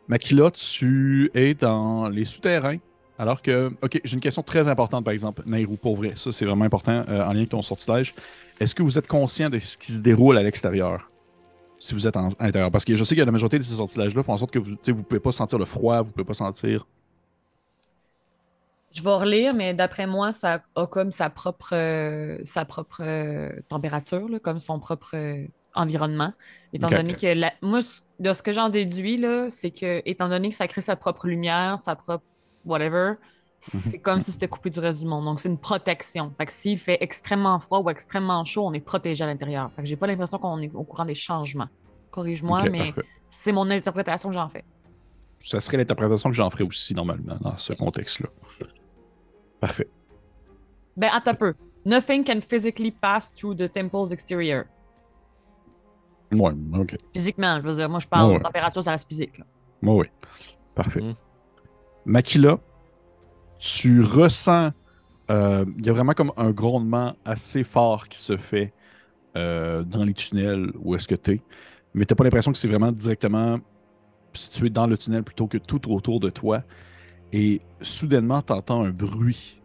Makila, tu es dans les souterrains. Alors que, ok, j'ai une question très importante par exemple, Nairou, pour vrai, ça c'est vraiment important euh, en lien avec ton sortilège. Est-ce que vous êtes conscient de ce qui se déroule à l'extérieur Si vous êtes en- à l'intérieur? Parce que je sais que la majorité de ces sortilèges-là font en sorte que vous ne pouvez pas sentir le froid, vous pouvez pas sentir. Je vais relire, mais d'après moi, ça a comme sa propre, euh, sa propre euh, température, là, comme son propre euh, environnement. Étant donné que la- moi, de ce que j'en déduis, là, c'est que étant donné que ça crée sa propre lumière, sa propre whatever, c'est comme si c'était coupé du reste du monde. Donc, c'est une protection. Fait que s'il fait extrêmement froid ou extrêmement chaud, on est protégé à l'intérieur. Fait que j'ai pas l'impression qu'on est au courant des changements. Corrige-moi, mais parfait. c'est mon interprétation que j'en fais. Ça serait l'interprétation que j'en ferais aussi normalement dans ce contexte-là. Parfait. Ben, attends un peu. Nothing can physically pass through the temple's exterior. Ouais, ok. Physiquement, je veux dire, moi je parle Ouais. de température, ça reste physique. là. Ouais, ouais. Parfait. Mhm. Makila, tu ressens. euh, Il y a vraiment comme un grondement assez fort qui se fait euh, dans les tunnels où est-ce que tu es. Mais tu pas l'impression que c'est vraiment directement situé dans le tunnel plutôt que tout autour de toi. Et soudainement, tu entends un bruit.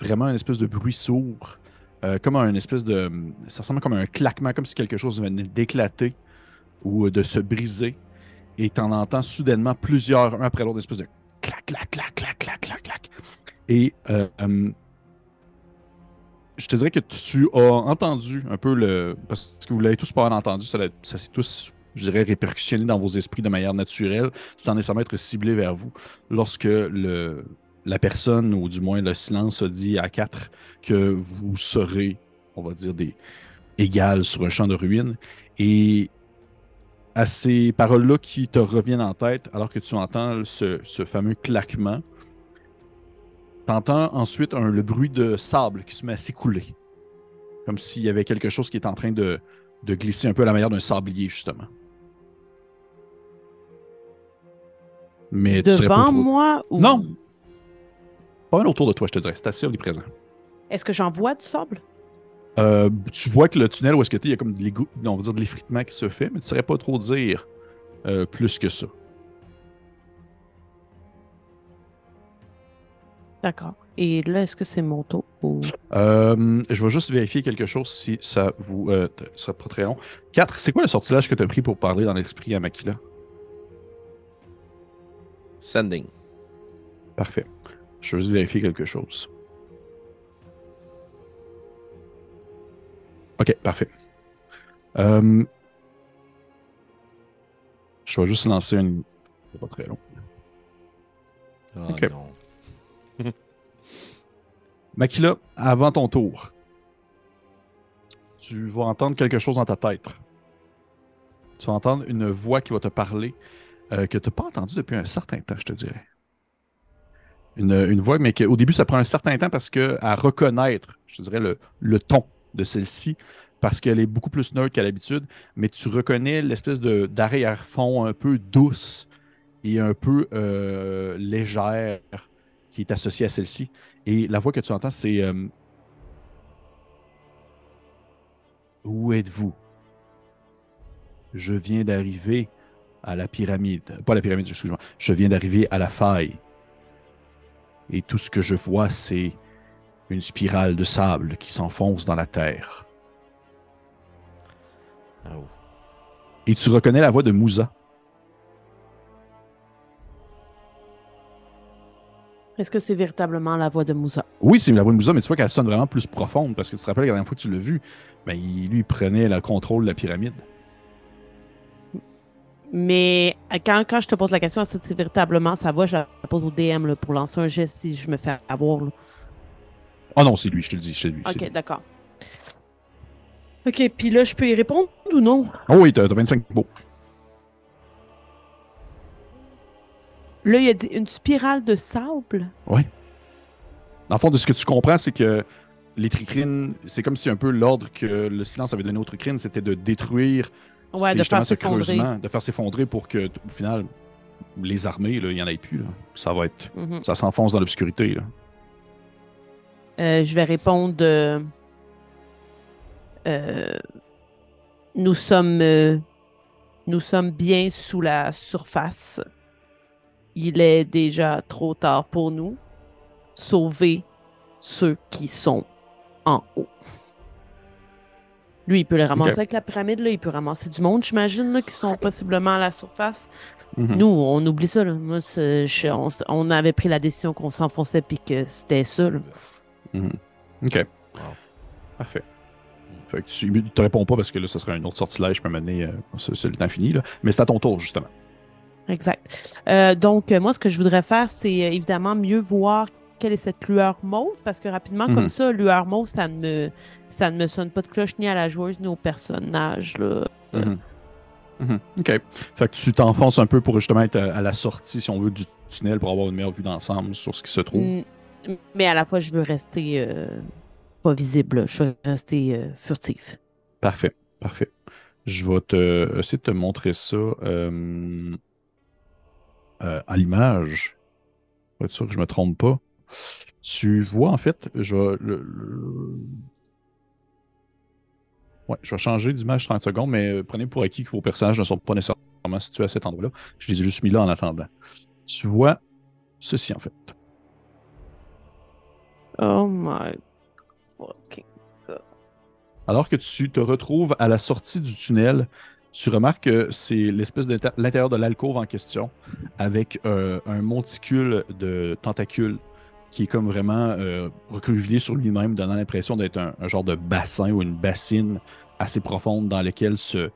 Vraiment une espèce de bruit sourd. euh, comme un espèce de. Ça ressemble comme un claquement, comme si quelque chose venait d'éclater ou de se briser. Et tu en entends soudainement plusieurs, un après l'autre, une espèce de clac, clac, clac, clac, clac, clac, clac. Et euh, euh, je te dirais que tu as entendu un peu le. Parce que vous l'avez tous pas entendu, ça, ça s'est tous, je dirais, répercussionné dans vos esprits de manière naturelle, sans nécessairement être ciblé vers vous. Lorsque la personne, ou du moins le silence, a dit à quatre que vous serez, on va dire, des égales sur un champ de ruines. Et à ces paroles-là qui te reviennent en tête, alors que tu entends ce, ce fameux claquement, tu entends ensuite un- le bruit de sable qui se met à s'écouler. Comme s'il y avait quelque chose qui est en train de, de glisser un peu à la manière d'un sablier, justement. Mais tu serais pas Devant moi ou... Non. Pas mal autour de toi, je te dirais. C'est assez omniprésent. Est-ce que j'en vois du sable? Euh, tu vois que le tunnel où est-ce que tu es, il y a comme de on va dire de l'effritement qui se fait, mais tu ne saurais pas trop dire euh, plus que ça. D'accord. Et là, est-ce que c'est mon tour ou... Euh, je vais juste vérifier quelque chose si ça vous euh, sera pas très long. 4, c'est quoi le sortilège que tu as pris pour parler dans l'esprit à Makila? Sending. Parfait. Je vais juste vérifier quelque chose. Ok, parfait. Euh, je vais juste lancer une. C'est pas très long. Oh Ok. non. Makila, avant ton tour, tu vas entendre quelque chose dans ta tête. Tu vas entendre une voix qui va te parler euh, que tu n'as pas entendu depuis un certain temps, je te dirais. Une, une voix, mais qu'au début, ça prend un certain temps parce que à reconnaître, je te dirais, le, le ton de celle-ci, parce qu'elle est beaucoup plus neutre qu'à l'habitude, mais tu reconnais l'espèce d'arrière-fond un peu douce et un peu euh, légère qui est associée à celle-ci. Et la voix que tu entends, c'est euh, Où êtes-vous? Je viens d'arriver à la pyramide. Pas la pyramide, excuse-moi. Je viens d'arriver à la faille. Et tout ce que je vois, c'est une spirale de sable qui s'enfonce dans la terre. Oh. Et tu reconnais la voix de Moussa. Est-ce que c'est véritablement la voix de Moussa? Oui, c'est la voix de Moussa, mais tu vois qu'elle sonne vraiment plus profonde parce que tu te rappelles la dernière fois que tu l'as vu, ben, il, lui il prenait le contrôle de la pyramide. Mais quand, quand je te pose la question, est-ce que c'est véritablement sa voix? Je la pose au DM là, pour lancer un geste si je me fais avoir. là. Oh non, c'est lui, je te le dis, c'est lui. Ok, d'accord. Ok, puis là, je peux y répondre ou non? Oh oui, t'as t'as 25 mots. Là, il a dit une spirale de sable? Oui. Dans le fond, de ce que tu comprends, c'est que les tricrines, c'est comme si un peu l'ordre que le silence avait donné aux tricrines, c'était de détruire Ouais, de justement faire ce creusement, de faire s'effondrer pour que, au final, les armées, là, il n'y en ait plus. là. Ça va être. Mhm. Ça s'enfonce dans l'obscurité. Euh, je vais répondre. euh, euh, nous sommes. nous sommes bien sous la surface. Il est déjà trop tard pour nous. Sauver ceux qui sont en haut. Lui, il peut les ramasser avec la pyramide, là. Il peut ramasser du monde, j'imagine, qui sont possiblement à la surface. Mhm. Nous, on oublie ça. Là. Moi, c'est- je- on, avait pris la décision qu'on s'enfonçait puis que c'était ça. là. Mhm. OK. Wow. Parfait. Fait que tu ne te réponds pas parce que là, ce serait un autre sortilège peut mener euh, c'est c'est le temps fini. Là. Mais c'est à ton tour, justement. Exact. Euh, donc, euh, moi, ce que je voudrais faire, c'est euh, évidemment mieux voir quelle est cette lueur mauve, parce que rapidement, Mhm. comme ça, lueur mauve, ça ne, me, ça ne me sonne pas de cloche ni à la joueuse ni au personnage. Là. Mhm. Mhm. OK. Fait que tu t'enfonces un peu pour justement être à, à la sortie, si on veut, du tunnel pour avoir une meilleure vue d'ensemble sur ce qui se trouve. Mais à la fois, je veux rester euh, pas visible. Je veux rester euh, furtive. Parfait, parfait. Je vais te, essayer de te montrer ça euh, à l'image. Pour être sûr que je me trompe pas. Tu vois, en fait, je vais, je vais changer d'image 30 secondes, mais prenez pour acquis que vos personnages ne sont pas nécessairement situés à cet endroit-là. Je les ai juste mis là en attendant. Tu vois ceci, en fait. Oh my fucking. Alors que tu te retrouves à la sortie du tunnel, tu remarques que c'est l'espèce de l'intérieur de l'alcôve en question, avec euh, un monticule de tentacules qui est comme vraiment euh, sur lui-même, donnant l'impression d'être un, genre de bassin ou une bassine assez profonde dans laquelle se,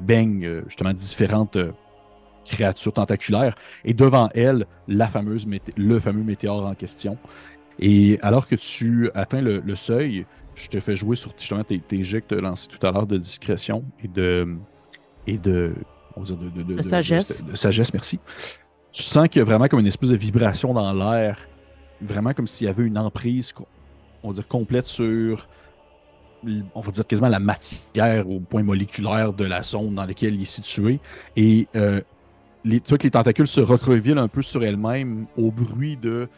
baignent euh, justement différentes euh, créatures tentaculaires. Et devant elle, la fameuse le fameux météore en question. Et alors que tu atteins le, le seuil, je te fais jouer sur justement tes, tes jets que tu as lancés tout à l'heure de discrétion et de. et de. on va dire de, de- de- de- sagesse. de- sagesse, merci. Tu sens qu'il y a vraiment comme une espèce de vibration dans l'air, vraiment comme s'il y avait une emprise, on va dire, complète sur. On va dire quasiment la matière au point moléculaire de la zone dans laquelle il est situé. Et euh, les, tu vois que les tentacules se recrevillent un peu sur elles-mêmes au bruit de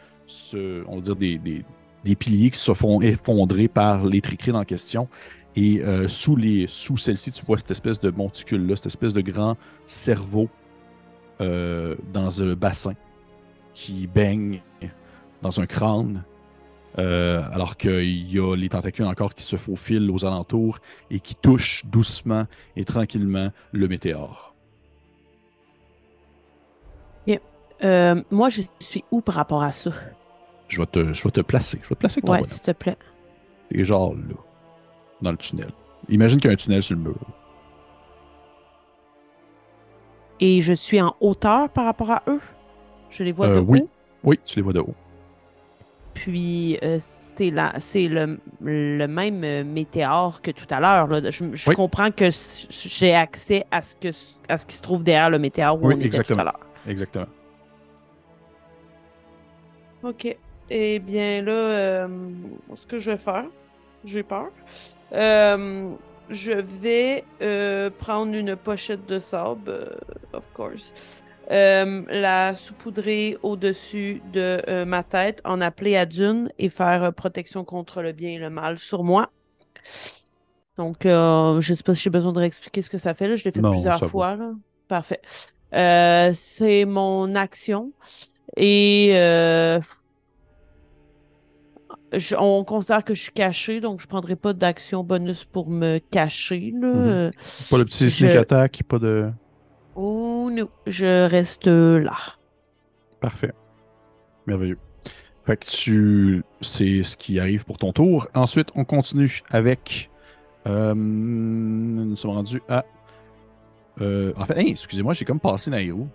on va dire des, des, des piliers qui se font effondrer par les tricrines en question. Et euh, sous, les, sous celle-ci, tu vois cette espèce de monticule-là, cette espèce de grand cerveau euh, dans un bassin qui baigne dans un crâne. euh, alors qu'il y a les tentacules encore qui se faufilent aux alentours et qui touchent doucement et tranquillement le météore. Euh, moi, je suis où par rapport à ça? Je vais te, je vais te placer. Je vais te placer avec ton Ouais, bonhomme. s'il te plaît. T'es genre là, dans le tunnel. Imagine qu'il y a un tunnel sur le mur. Et je suis en hauteur par rapport à eux? Je les vois Euh, de oui. haut? Oui, tu les vois de haut. Puis euh, c'est la, c'est le, le même euh, météore que tout à l'heure. là. Je, je Oui. comprends que s- j'ai accès à ce que à ce qui se trouve derrière le météore où Oui, on était tout à l'heure. Exactement. OK. Eh bien là, euh, ce que je vais faire, j'ai peur. Euh, je vais euh, prendre une pochette de sable, of course. la saupoudrer au-dessus de ma tête, en appeler à Dune et faire protection contre le bien et le mal sur moi. Donc, je ne sais pas si j'ai besoin de réexpliquer ce que ça fait. Là. Je l'ai fait Non, plusieurs fois. Là. Parfait. C'est mon action. Et euh, je- on considère que je suis cachée, donc je ne prendrai pas d'action bonus pour me cacher. Là. Mhm. Pas le petit Je- sneak attack, pas de. Oh non, je reste là. Parfait. Merveilleux. Fait que tu. C'est ce qui arrive pour ton tour. Ensuite, on continue avec. euh, nous sommes rendus à. euh, en fait, hey, excusez-moi, j'ai comme passé Nairou.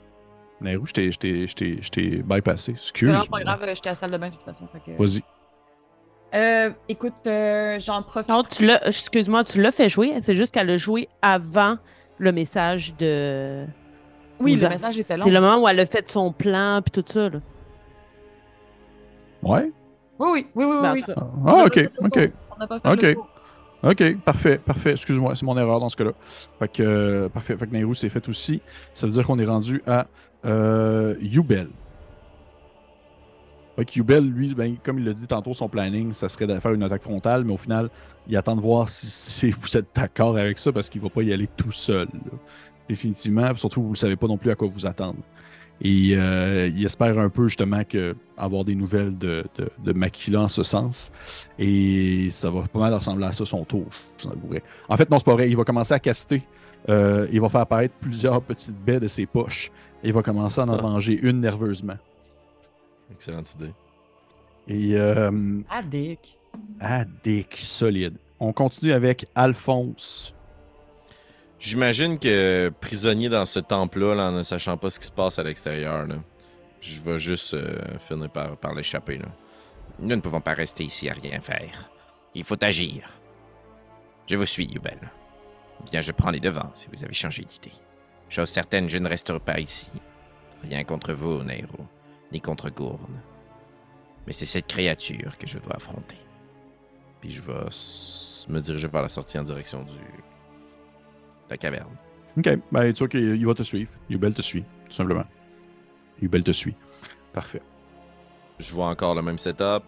Nairou, je t'ai- bypassé. Excuse. vraiment pas grave, j'étais à la salle de bain de toute façon. que- Vas-y. Euh, écoute, euh, j'en profite. Non, tu l'as, excuse-moi, tu l'as fait jouer. C'est juste qu'elle a joué avant le message de. Oui, Vous le a- message était long. C'est le moment où elle a fait son plan puis tout ça. Là. Ouais? Oui, oui, oui, oui, Ben, en oui. Ah, n'a ok, ok. On n'a pas fait Ok. parfait, parfait. Excuse-moi, c'est mon erreur dans ce cas-là. Fait que, euh, parfait. Fait que Nairou c'est fait aussi. Ça veut dire qu'on est rendu à euh, que Yubel, lui, ben, comme il l'a dit tantôt, son planning, ça serait de faire une attaque frontale, mais au final, il attend de voir si, vous êtes d'accord avec ça parce qu'il va pas y aller tout seul. là. Définitivement. Surtout, vous ne savez pas non plus à quoi vous attendre. Et euh, il espère un peu justement que avoir des nouvelles de, de, de Makila en ce sens. Et ça va pas mal ressembler à ça son tour, je vous avouerai. En fait, non, c'est pas vrai. Il va commencer à caster. Euh, il va faire apparaître plusieurs petites baies de ses poches. Et il va commencer à en Ah. manger une nerveusement. Excellente idée. Et euh, Ah, Dick. ah, dick, solide. On continue avec Alphonse. J'imagine que prisonnier dans ce temple-là, là, en ne sachant pas ce qui se passe à l'extérieur, là, je vais juste euh, finir par, par l'échapper. là. Nous ne pouvons pas rester ici à rien faire. Il faut agir. Je vous suis, Yubel. Eh Bien, je prends les devants si vous avez changé d'idée. Chose certaine, je ne resterai pas ici. Rien contre vous, Nairo, ni contre Gourne. Mais c'est cette créature que je dois affronter. Puis je vais me diriger vers la sortie en direction du... la caverne. Ok, ben tu vois qu'il va te suivre. Yubel te suit, tout simplement. Yubel te suit. Parfait. Je vois encore le même setup.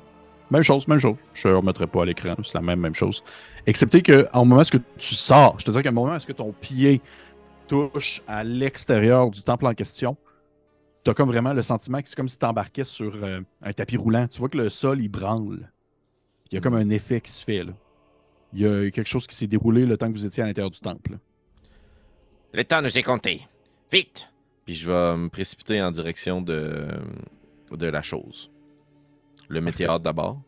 Même chose, même chose. Je ne remettrai pas à l'écran, c'est la même, même chose. Excepté que au moment où tu sors, je te dis qu'à un moment où ton pied touche à l'extérieur du temple en question, tu as comme vraiment le sentiment que c'est comme si tu embarquais sur euh, un tapis roulant. Tu vois que le sol, il branle. Il y a comme un effet qui se fait. Là. Il y a quelque chose qui s'est déroulé le temps que vous étiez à l'intérieur du temple. Le temps nous est compté. Vite! Puis je vais me précipiter en direction de, de la chose. Le météore d'abord.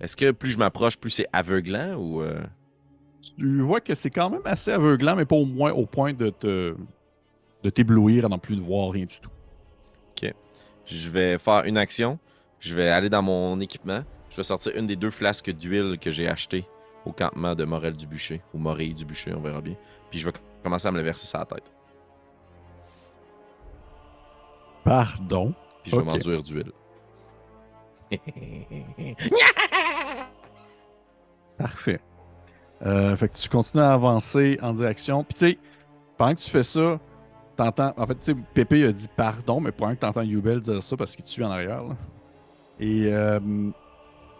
Est-ce que plus je m'approche, plus c'est aveuglant ou. euh, Tu vois que c'est quand même assez aveuglant, mais pas au moins au point de te de t'éblouir à n'en plus de voir rien du tout. Je vais faire une action. Je vais aller dans mon équipement. Je vais sortir une des deux flasques d'huile que j'ai achetées au campement de Morel du Bûcher. Ou Morille du Bûcher, on verra bien. Puis je vais commencer à me le verser sur la tête. Pardon? Puis je vais Ok. m'enduire d'huile. Parfait. Euh, fait que tu continues à avancer en direction. Puis tu sais, pendant que tu fais ça, t'entends. En fait, tu sais, Pépé a dit pardon, mais pendant que t'entends Yubel dire ça parce qu'il te suit en arrière. Et euh,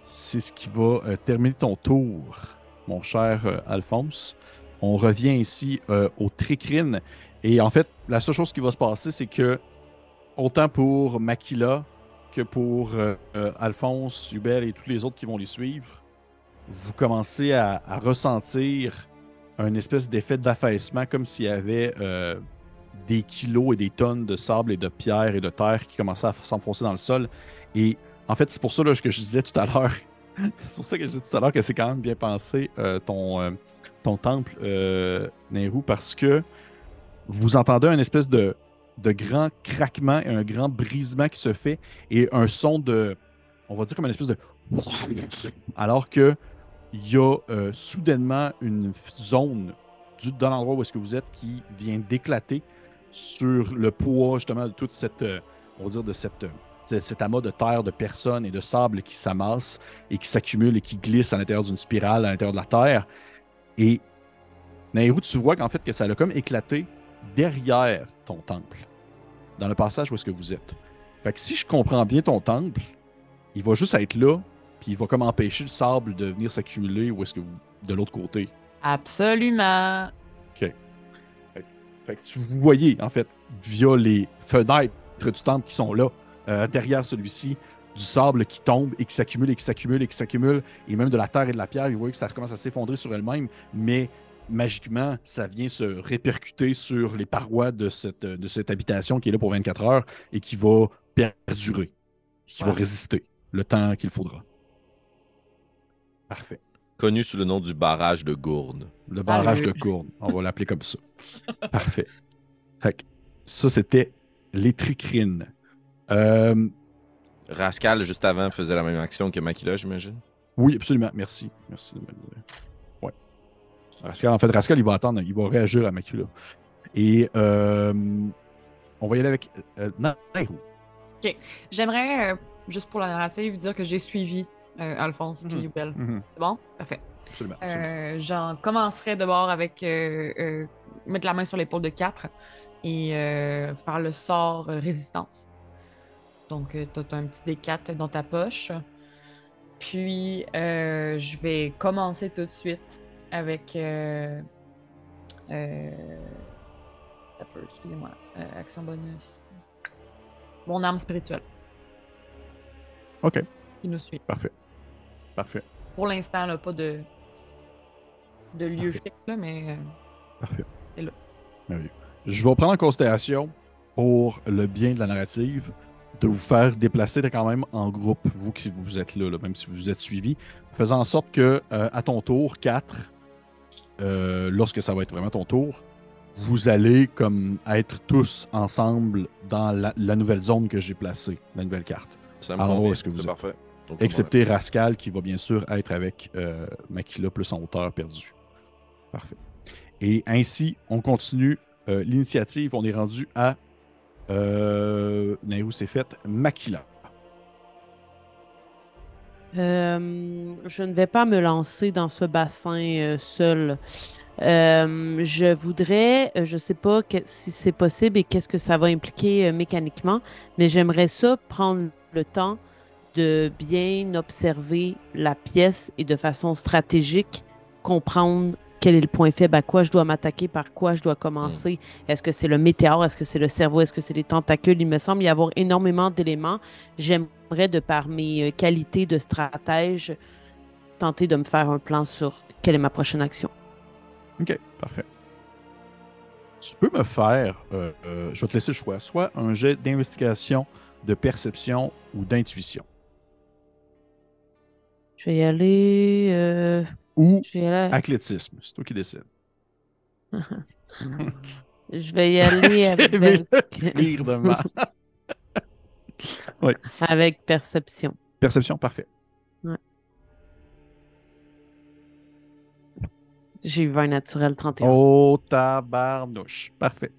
c'est ce qui va euh, terminer ton tour, mon cher Alphonse. On revient ici au Tricrine. Et en fait, la seule chose qui va se passer, c'est que autant pour Makila que pour Alphonse, Yubel et tous les autres qui vont les suivre, vous commencez à, ressentir un espèce d'effet d'affaissement, comme s'il y avait euh, des kilos et des tonnes de sable et de pierre et de terre qui commençaient à s'enfoncer dans le sol. Et en fait, c'est pour ça là, que je disais tout à l'heure, c'est pour ça que je disais tout à l'heure que c'est quand même bien pensé euh, ton, euh, ton temple, Nehru, parce que vous entendez un espèce de, de grand craquement et un grand brisement qui se fait et un son de, on va dire comme une espèce de alors que il y a euh, soudainement une zone du, dans l'endroit où est-ce que vous êtes qui vient d'éclater sur le poids justement de toute cette, euh, on va dire de cette, euh, cet amas de terre, de personnes et de sable qui s'amasse et qui s'accumule et qui glisse à l'intérieur d'une spirale, à l'intérieur de la terre. Et Nairou, tu vois qu'en fait que ça a comme éclaté derrière ton temple, dans le passage où est-ce que vous êtes. Fait que si je comprends bien ton temple, il va juste être là, il va comme empêcher le sable de venir s'accumuler ou est-ce que vous, de l'autre côté? Absolument. Fait que tu vous voyez, en fait, via les fenêtres du temple qui sont là, euh, derrière celui-ci, du sable qui tombe et qui s'accumule et qui s'accumule et qui s'accumule, et même de la terre et de la pierre, vous voyez que ça commence à s'effondrer sur elle-même, mais magiquement, ça vient se répercuter sur les parois de cette, de cette habitation qui est là pour 24 heures et qui va perdurer, qui va résister le temps qu'il faudra. Parfait. Connu sous le nom du barrage de Gourde. Le barrage de Salut. Gourde. On va l'appeler comme ça. Parfait. Fait que ça, c'était les tricrines. Euh, Rascal, juste avant, faisait la même action que Makila, j'imagine? oui, absolument. Merci. Merci de me le dire. Ouais. Rascal, en fait, Rascal, il va attendre. Il va réagir à Macula. Et euh, on va y aller avec euh, Nairou. J'aimerais, euh, juste pour la narrative, dire que j'ai suivi euh, Alphonse puis. Youbel. Mhm, C'est bon? Parfait. Absolument. absolument. Euh, J'en commencerai d'abord avec euh, mettre la main sur l'épaule de 4 et faire le sort résistance. Donc, tu as un petit D4 dans ta poche. Puis, je vais commencer tout de suite avec. Excusez-moi. action bonus. Mon arme spirituelle OK, qui nous suit. parfait. Parfait, Pour l'instant, là, pas de, de lieu Parfait. fixe, là, mais. euh, parfait. Et là. Merveilleux. Je vais prendre en considération, pour le bien de la narrative, de vous faire déplacer quand même en groupe, vous qui vous êtes là, là, même si vous êtes suivis, faisant en sorte que, euh, à ton tour, 4, lorsque ça va être vraiment ton tour, vous allez comme être tous ensemble dans la, la nouvelle zone que j'ai placée, la nouvelle carte. Ça me Alors, convient, est-ce que vous c'est êtes- parfait. Excepté Rascal qui va bien sûr être avec euh, Makila plus en hauteur perdue. Parfait. Et ainsi, on continue euh, l'initiative. On est rendu à. Euh, Nairou fait? Makila. Euh, je ne vais pas me lancer dans ce bassin euh, seul. Euh, je voudrais, je ne sais pas que- si c'est possible et qu'est-ce que ça va impliquer euh, mécaniquement, mais j'aimerais ça prendre le temps de bien observer la pièce et de façon stratégique comprendre quel est le point faible, à quoi je dois m'attaquer, par quoi je dois commencer. Est-ce que c'est le météore, est-ce que c'est le cerveau, est-ce que c'est les tentacules? Il me semble y avoir énormément d'éléments. J'aimerais, de par mes euh, qualités de stratège, tenter de me faire un plan sur quelle est ma prochaine action. Ok, parfait. Tu peux me faire, euh, euh, je vais te laisser le choix, soit un jet d'investigation, de perception ou d'intuition. Je vais y aller. euh, Ou je vais y aller. athlétisme. C'est toi qui décides. Je vais y aller avec, Rire de mal. avec perception. Perception, parfait. J'ai eu 20 naturel 31. Oh, tabarnouche. Parfait.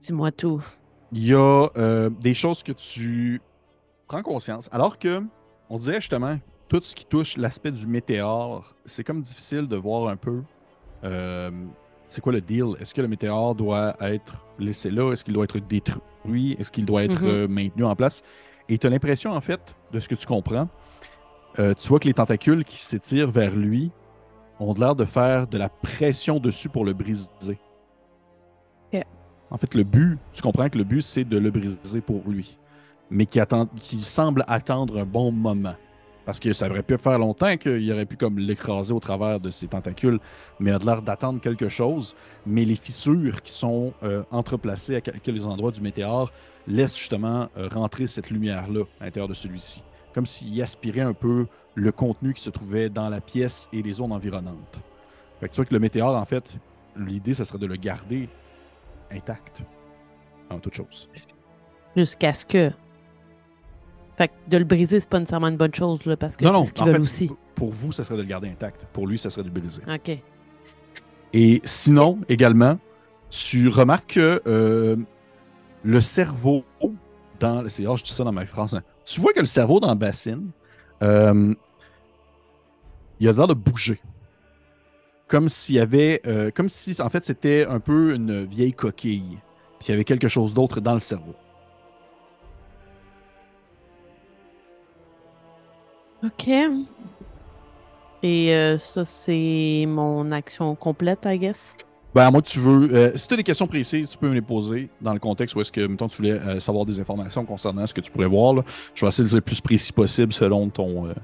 Dis-moi tout. il y a euh, des choses que tu prends conscience. Alors que, on dirait justement, tout ce qui touche l'aspect du météore, c'est comme difficile de voir un peu euh, c'est quoi le deal? Est-ce que le météore doit être laissé là? Est-ce qu'il doit être détruit? Est-ce qu'il doit être Mhm. euh, maintenu en place? Et tu as l'impression, en fait, de ce que tu comprends, euh, tu vois que les tentacules qui s'étirent vers lui ont l'air de faire de la pression dessus pour le briser. En fait, le but, tu comprends que le but, c'est de le briser pour lui. Mais qui, attend, qui semble attendre un bon moment. Parce que ça aurait pu faire longtemps qu'il aurait pu comme l'écraser au travers de ses tentacules, mais il a l'air d'attendre quelque chose. Mais les fissures qui sont euh, entreplacées à quelques endroits du météore laissent justement euh, rentrer cette lumière-là à l'intérieur de celui-ci. Comme s'il aspirait un peu le contenu qui se trouvait dans la pièce et les zones environnantes. Fait que tu vois que le météore, en fait, l'idée, ce serait de le garder intact, en toute chose. Jusqu'à ce que. Fait que de le briser, c'est pas nécessairement une bonne chose, là, parce que non, c'est ce qu'ils en veulent fait, aussi. pour vous, ça serait de le garder intact. Pour lui, ça serait de le briser. OK. Et sinon, également, tu remarques que euh, le cerveau dans. C'est, oh, je dis ça dans ma phrase. hein. Tu vois que le cerveau dans la bassine, euh, il a l'air de bouger. Comme s'il y avait. euh, comme si, en fait, c'était un peu une vieille coquille. Puis il y avait quelque chose d'autre dans le cerveau. OK. Et euh, ça, c'est mon action complète, I guess? Ben, que tu veux. euh, si tu as des questions précises, tu peux me les poser dans le contexte où est-ce que, mettons, tu voulais euh, savoir des informations concernant ce que tu pourrais voir. là. Je vais essayer d'être le plus précis possible selon ton.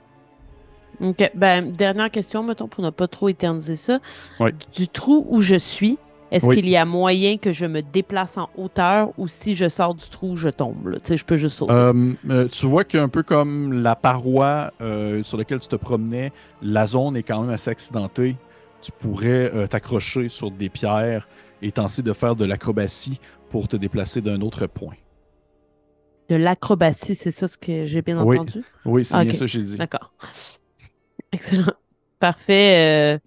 OK. Ben, dernière question, mettons, pour ne pas trop éterniser ça. Oui. Du trou où je suis, est-ce Oui. qu'il y a moyen que je me déplace en hauteur ou si je sors du trou, je tombe? là? Tu sais, je peux juste sauter. Euh, euh, tu vois qu'un peu comme la paroi euh, sur laquelle tu te promenais, la zone est quand même assez accidentée. Tu pourrais euh, t'accrocher sur des pierres et tenter de faire de l'acrobatie pour te déplacer d'un autre point. De l'acrobatie, c'est ça ce que j'ai bien entendu? Oui, c'est bien ça que j'ai dit. D'accord. Excellent. Parfait. euh,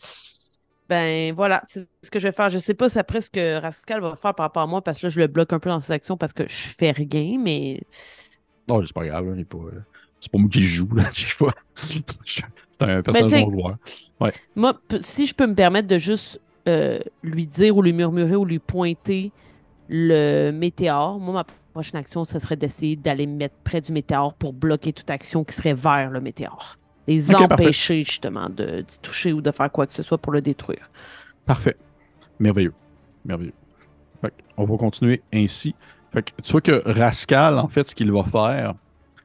Ben voilà, c'est ce que je vais faire. Je sais pas si après ce que Rascal va faire par rapport à moi, parce que là, je le bloque un peu dans ses actions parce que je fais rien, mais. Non, c'est pas grave, là, pas, c'est pas moi qui joue, là, tu vois. c'est un personnage t'sais- bon joueur. Moi, si je peux me permettre de juste euh, lui dire ou lui murmurer ou lui pointer le météore, moi, ma prochaine action, ce serait d'essayer d'aller me mettre près du météore pour bloquer toute action qui serait vers le météore. Les Ok, parfait. empêcher, justement, de d'y toucher ou de faire quoi que ce soit pour le détruire. Parfait. Merveilleux. Merveilleux. Fait on va continuer ainsi. Fait que tu vois que Rascal, en fait, ce qu'il va faire,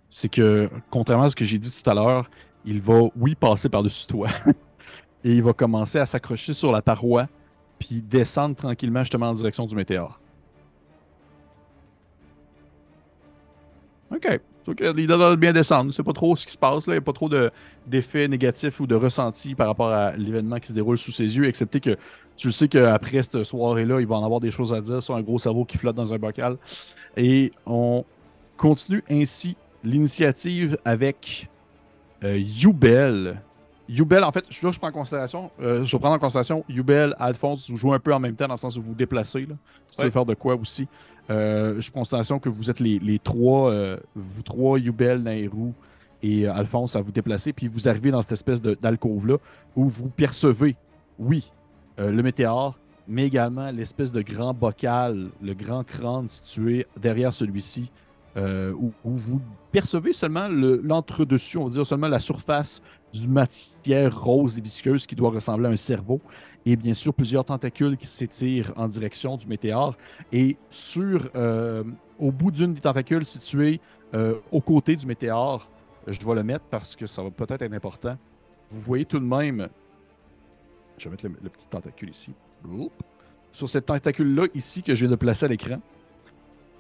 c'est que, contrairement à ce que j'ai dit tout à l'heure, il va, oui, passer par-dessus toi. Et il va commencer à s'accrocher sur la paroi, puis descendre tranquillement justement en direction du météore. OK. Donc, il doit bien descendre. C'est pas trop ce qui se passe. là. Il n'y a pas trop de- d'effets négatifs ou de ressentis par rapport à l'événement qui se déroule sous ses yeux, excepté que tu le sais qu'après cette soirée-là, il va en avoir des choses à dire sur un gros cerveau qui flotte dans un bocal. Et on continue ainsi l'initiative avec euh, Youbel. Youbel, en fait, je, là, je prends en considération, euh, je prendre en considération Youbel, Alphonse, vous jouez un peu en même temps dans le sens où vous vous déplacez, là, si tu veux Ouais. faire de quoi aussi. Euh, je prends en considération que vous êtes les, les trois, euh, vous trois, Youbel, Nairou et euh, Alphonse, à vous déplacer, puis vous arrivez dans cette espèce d'alcôve-là où vous percevez, oui, le météore, mais également l'espèce de grand bocal, le grand crâne situé derrière celui-ci, euh, où, où vous percevez seulement le- l'entre-dessus, on va dire seulement la surface d'une matière rose et visqueuse qui doit ressembler à un cerveau, et bien sûr plusieurs tentacules qui s'étirent en direction du météore. Et sur, euh, au bout d'une des tentacules située euh, aux côtés du météore, je dois le mettre parce que ça va peut-être être important. Vous voyez tout de même je vais mettre le, petit tentacule ici. Sur cette tentacule-là, ici, que je viens de placer à l'écran,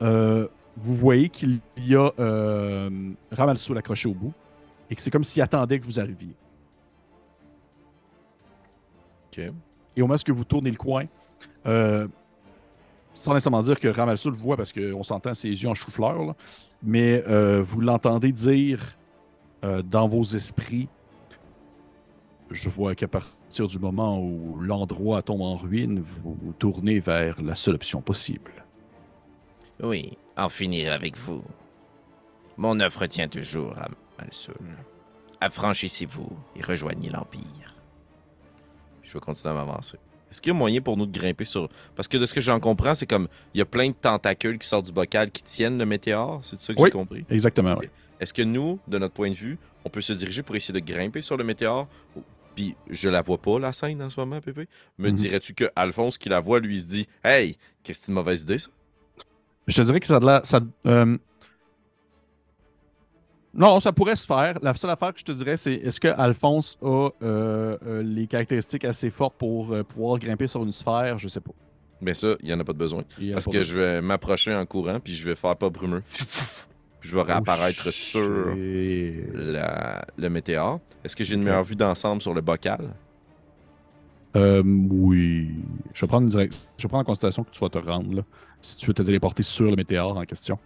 euh, vous voyez qu'il y a euh, Ramalsoul accroché au bout et que c'est comme s'il attendait que vous arriviez. Ok. Et au moment où vous tournez le coin, euh, sans nécessairement dire que Ramalsoul voit parce qu'on s'entend ses yeux en chou-fleur, là, mais euh, vous l'entendez dire euh, dans vos esprits Je vois qu'à partir du moment où l'endroit tombe en ruine, vous vous tournez vers la seule option possible. Oui, en finir avec vous. Mon offre tient toujours à Malsoul. Affranchissez-vous et rejoignez l'Empire. Je vais continuer à m'avancer. Est-ce qu'il y a moyen pour nous de grimper sur. Parce que de ce que j'en comprends, c'est comme. Il y a plein de tentacules qui sortent du bocal qui tiennent le météore. C'est ça que Oui. j'ai compris? Exactement, oui. Est-ce que nous, de notre point de vue, on peut se diriger pour essayer de grimper sur le météore? Puis je la vois pas, la scène, en ce moment, Pépé. Me Mhm. dirais-tu que Alphonse, qui la voit, lui, se dit Hey, qu'est-ce que c'est une mauvaise idée, ça? Je te dirais que ça a de l'air- ça, euh, Non, ça pourrait se faire. La seule affaire que je te dirais, c'est est-ce que Alphonse a euh, euh, les caractéristiques assez fortes pour euh, pouvoir grimper sur une sphère? Je sais pas. Mais ça, il n'y en a pas de besoin. Parce que besoin. je vais m'approcher en courant, puis je vais faire pas brumeux. Puis je vais réapparaître Oh, sur la- le météore. Est-ce que j'ai une meilleure vue d'ensemble sur le bocal? Euh, oui. Je vais, prendre une direct- je vais prendre en considération que tu vas te rendre, là, si tu veux te téléporter sur le météore en question.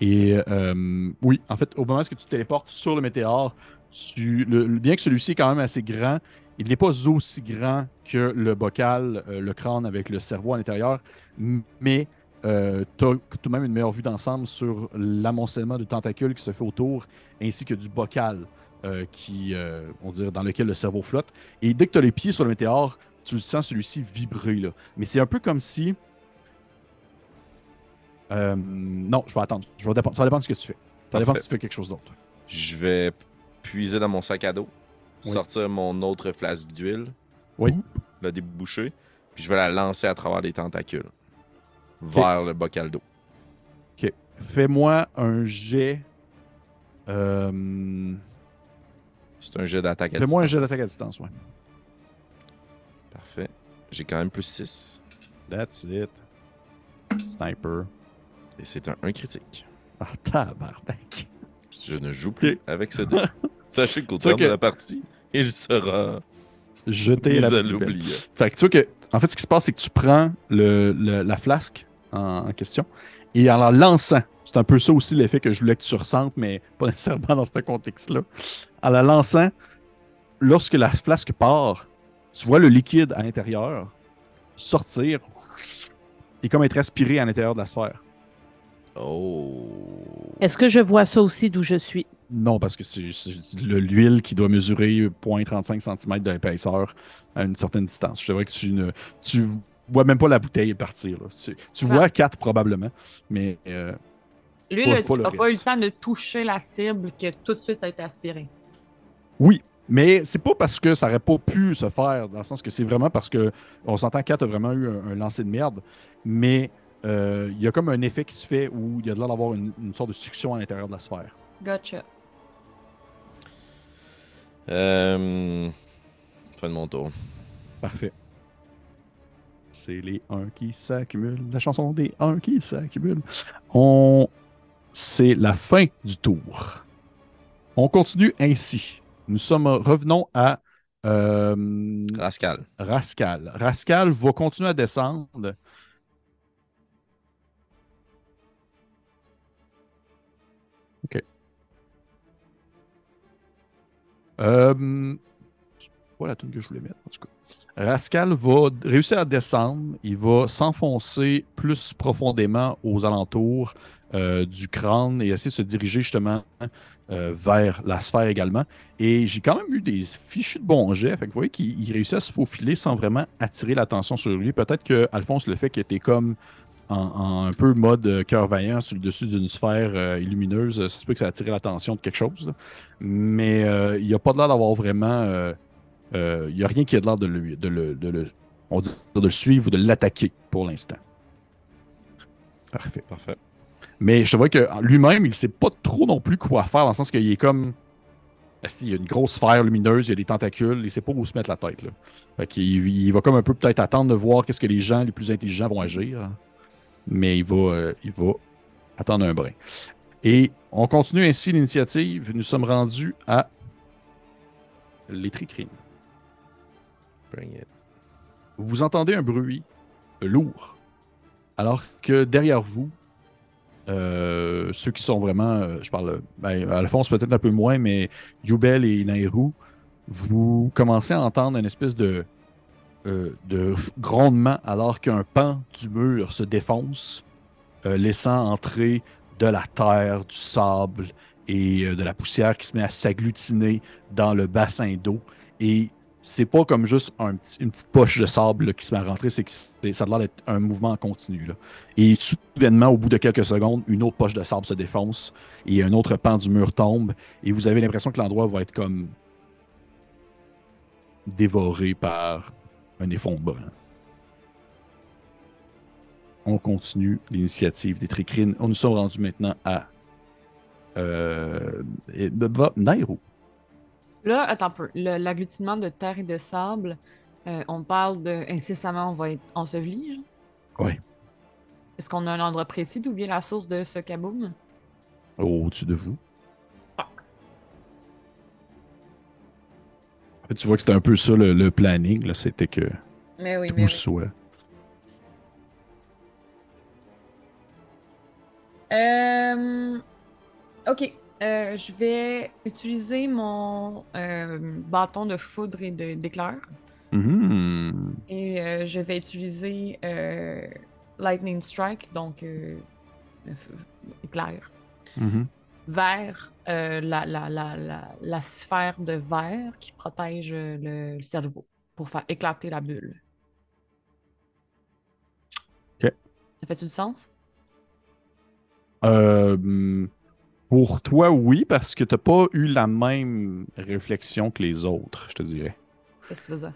Et euh, oui, en fait, au moment où tu te téléportes sur le météore, bien que celui-ci est quand même assez grand, il n'est pas aussi grand que le bocal, euh, le crâne avec le cerveau à l'intérieur, mais tu as tout de même une meilleure vue d'ensemble sur l'amoncellement de tentacules qui se fait autour, ainsi que du bocal euh, qui, euh, on dans lequel le cerveau flotte. Et dès que tu as les pieds sur le météore, tu sens celui-ci vibrer. Là. Mais c'est un peu comme si. Euh, non, je vais attendre. Je vais dépendre- Ça va dépendre de ce que tu fais. Ça Parfait. si tu fais quelque chose d'autre. Je vais puiser dans mon sac à dos, Oui. sortir mon autre flasque d'huile, Oui. la déboucher, puis je vais la lancer à travers les tentacules vers le bocal d'eau. Fais-moi un jet. euh, C'est un jet d'attaque à Fais-moi un distance. jet d'attaque à distance, ouais. Parfait. J'ai quand même plus 6. That's it. Sniper. Et c'est un 1 critique. Ah, tabarnak. Je ne joue plus avec ce dé. Sachez qu'au terme de que- la partie, il sera la à l'oublier. Fait que tu vois que, en fait, ce qui se passe, c'est que tu prends le, le- la flasque en, en question et en la lançant, c'est un peu ça aussi l'effet que je voulais que tu ressentes, mais pas nécessairement dans ce contexte-là. En la lançant, lorsque la flasque part, tu vois le liquide à l'intérieur sortir et comme être aspiré à l'intérieur de la sphère. Oh. Est-ce que je vois ça aussi d'où je suis? Non, parce que c'est c'est le- l'huile qui doit mesurer 0.35 cm d'épaisseur à une certaine distance. Je te vrai que tu ne tu vois même pas la bouteille partir. là. Tu, tu Ah. vois 4 probablement, mais euh, Lui, Pas- là, pas tu le n'as pas eu le temps de toucher la cible que tout de suite ça a été aspiré. oui. Mais c'est pas parce que ça aurait pas pu se faire, dans le sens que c'est vraiment parce que on s'entend 4 a vraiment eu un, un lancer de merde, mais euh, il y a comme un effet qui se fait où il y a de l'air d'avoir une, une sorte de succion à l'intérieur de la sphère. Gotcha. Euh... Fin de mon tour. Parfait. C'est les 1 qui s'accumulent. La chanson des 1 qui s'accumulent. On... C'est la fin du tour. On continue ainsi. Nous sommes revenons à euh, Rascal. Rascal. Rascal va continuer à descendre. Euh, pas la tune que je voulais mettre, en tout cas. Rascal va réussir à descendre. Il va s'enfoncer plus profondément aux alentours euh, du crâne et essayer de se diriger justement euh, vers la sphère également. Et j'ai quand même eu des fichus de bons jets. Fait que vous voyez qu'il il réussit à se faufiler sans vraiment attirer l'attention sur lui. Peut-être que Alphonse, le fait qu'il était comme en, en un peu mode euh, cœur vaillant sur le dessus d'une sphère euh, lumineuse, ça se peut que ça attire l'attention de quelque chose. là. Mais euh, il n'y a pas de l'air d'avoir vraiment. il n'y a rien qui a de l'air de, le, de, le, on dit de le suivre ou de l'attaquer pour l'instant. Parfait. Parfait. Mais je te vois que lui-même, il sait pas trop non plus quoi faire, dans le sens qu'il est comme. Il y a une grosse sphère lumineuse, il y a des tentacules, il sait pas où se mettre la tête. Là. Fait qu'il- il va comme un peu peut-être attendre de voir qu'est-ce que les gens les plus intelligents vont agir. Mais il va, euh, il va attendre un brin. Et on continue ainsi l'initiative. Nous sommes rendus à les tricrines. Bring it. Vous entendez un bruit lourd, alors que derrière vous, euh, ceux qui sont vraiment, euh, je parle, ben, Alphonse peut-être un peu moins, mais Yubel et Nairou, vous commencez à entendre une espèce de, euh, de grondement alors qu'un pan du mur se défonce, euh, laissant entrer de la terre, du sable et euh, de la poussière qui se met à s'agglutiner dans le bassin d'eau. Et c'est pas comme juste une petite poche de sable qui se met à rentrer, c'est que ça a l'air d'être un mouvement continu. Et soudainement, au bout de quelques secondes, une autre poche de sable se défonce et un autre pan du mur tombe. Et vous avez l'impression que l'endroit va être comme dévoré par un effondrement. On continue l'initiative des tricrines. On nous sommes rendus maintenant à euh, et- Nairo. Là, attends un peu. L'agglutinement de terre et de sable, euh, on parle de incessamment, on va être enseveli. Oui. Est-ce qu'on a un endroit précis d'où vient la source de ce kaboom? au-dessus de vous. Tu vois que c'était un peu ça le, le planning. là, C'était que Mais oui, tout mais oui. soit. Euh, Ok. Euh, je vais utiliser mon euh, bâton de foudre et de- d'éclair. Mhm. Et je vais utiliser Lightning Strike, donc éclair, Mhm. Vers euh, la, la, la, la, la sphère de verre qui protège euh, le, le cerveau pour faire éclater la bulle. Ok. Ça fait-tu du sens? Euh, pour toi, oui, parce que t'as pas eu la même réflexion que les autres, je te dirais. Qu'est-ce que tu dire?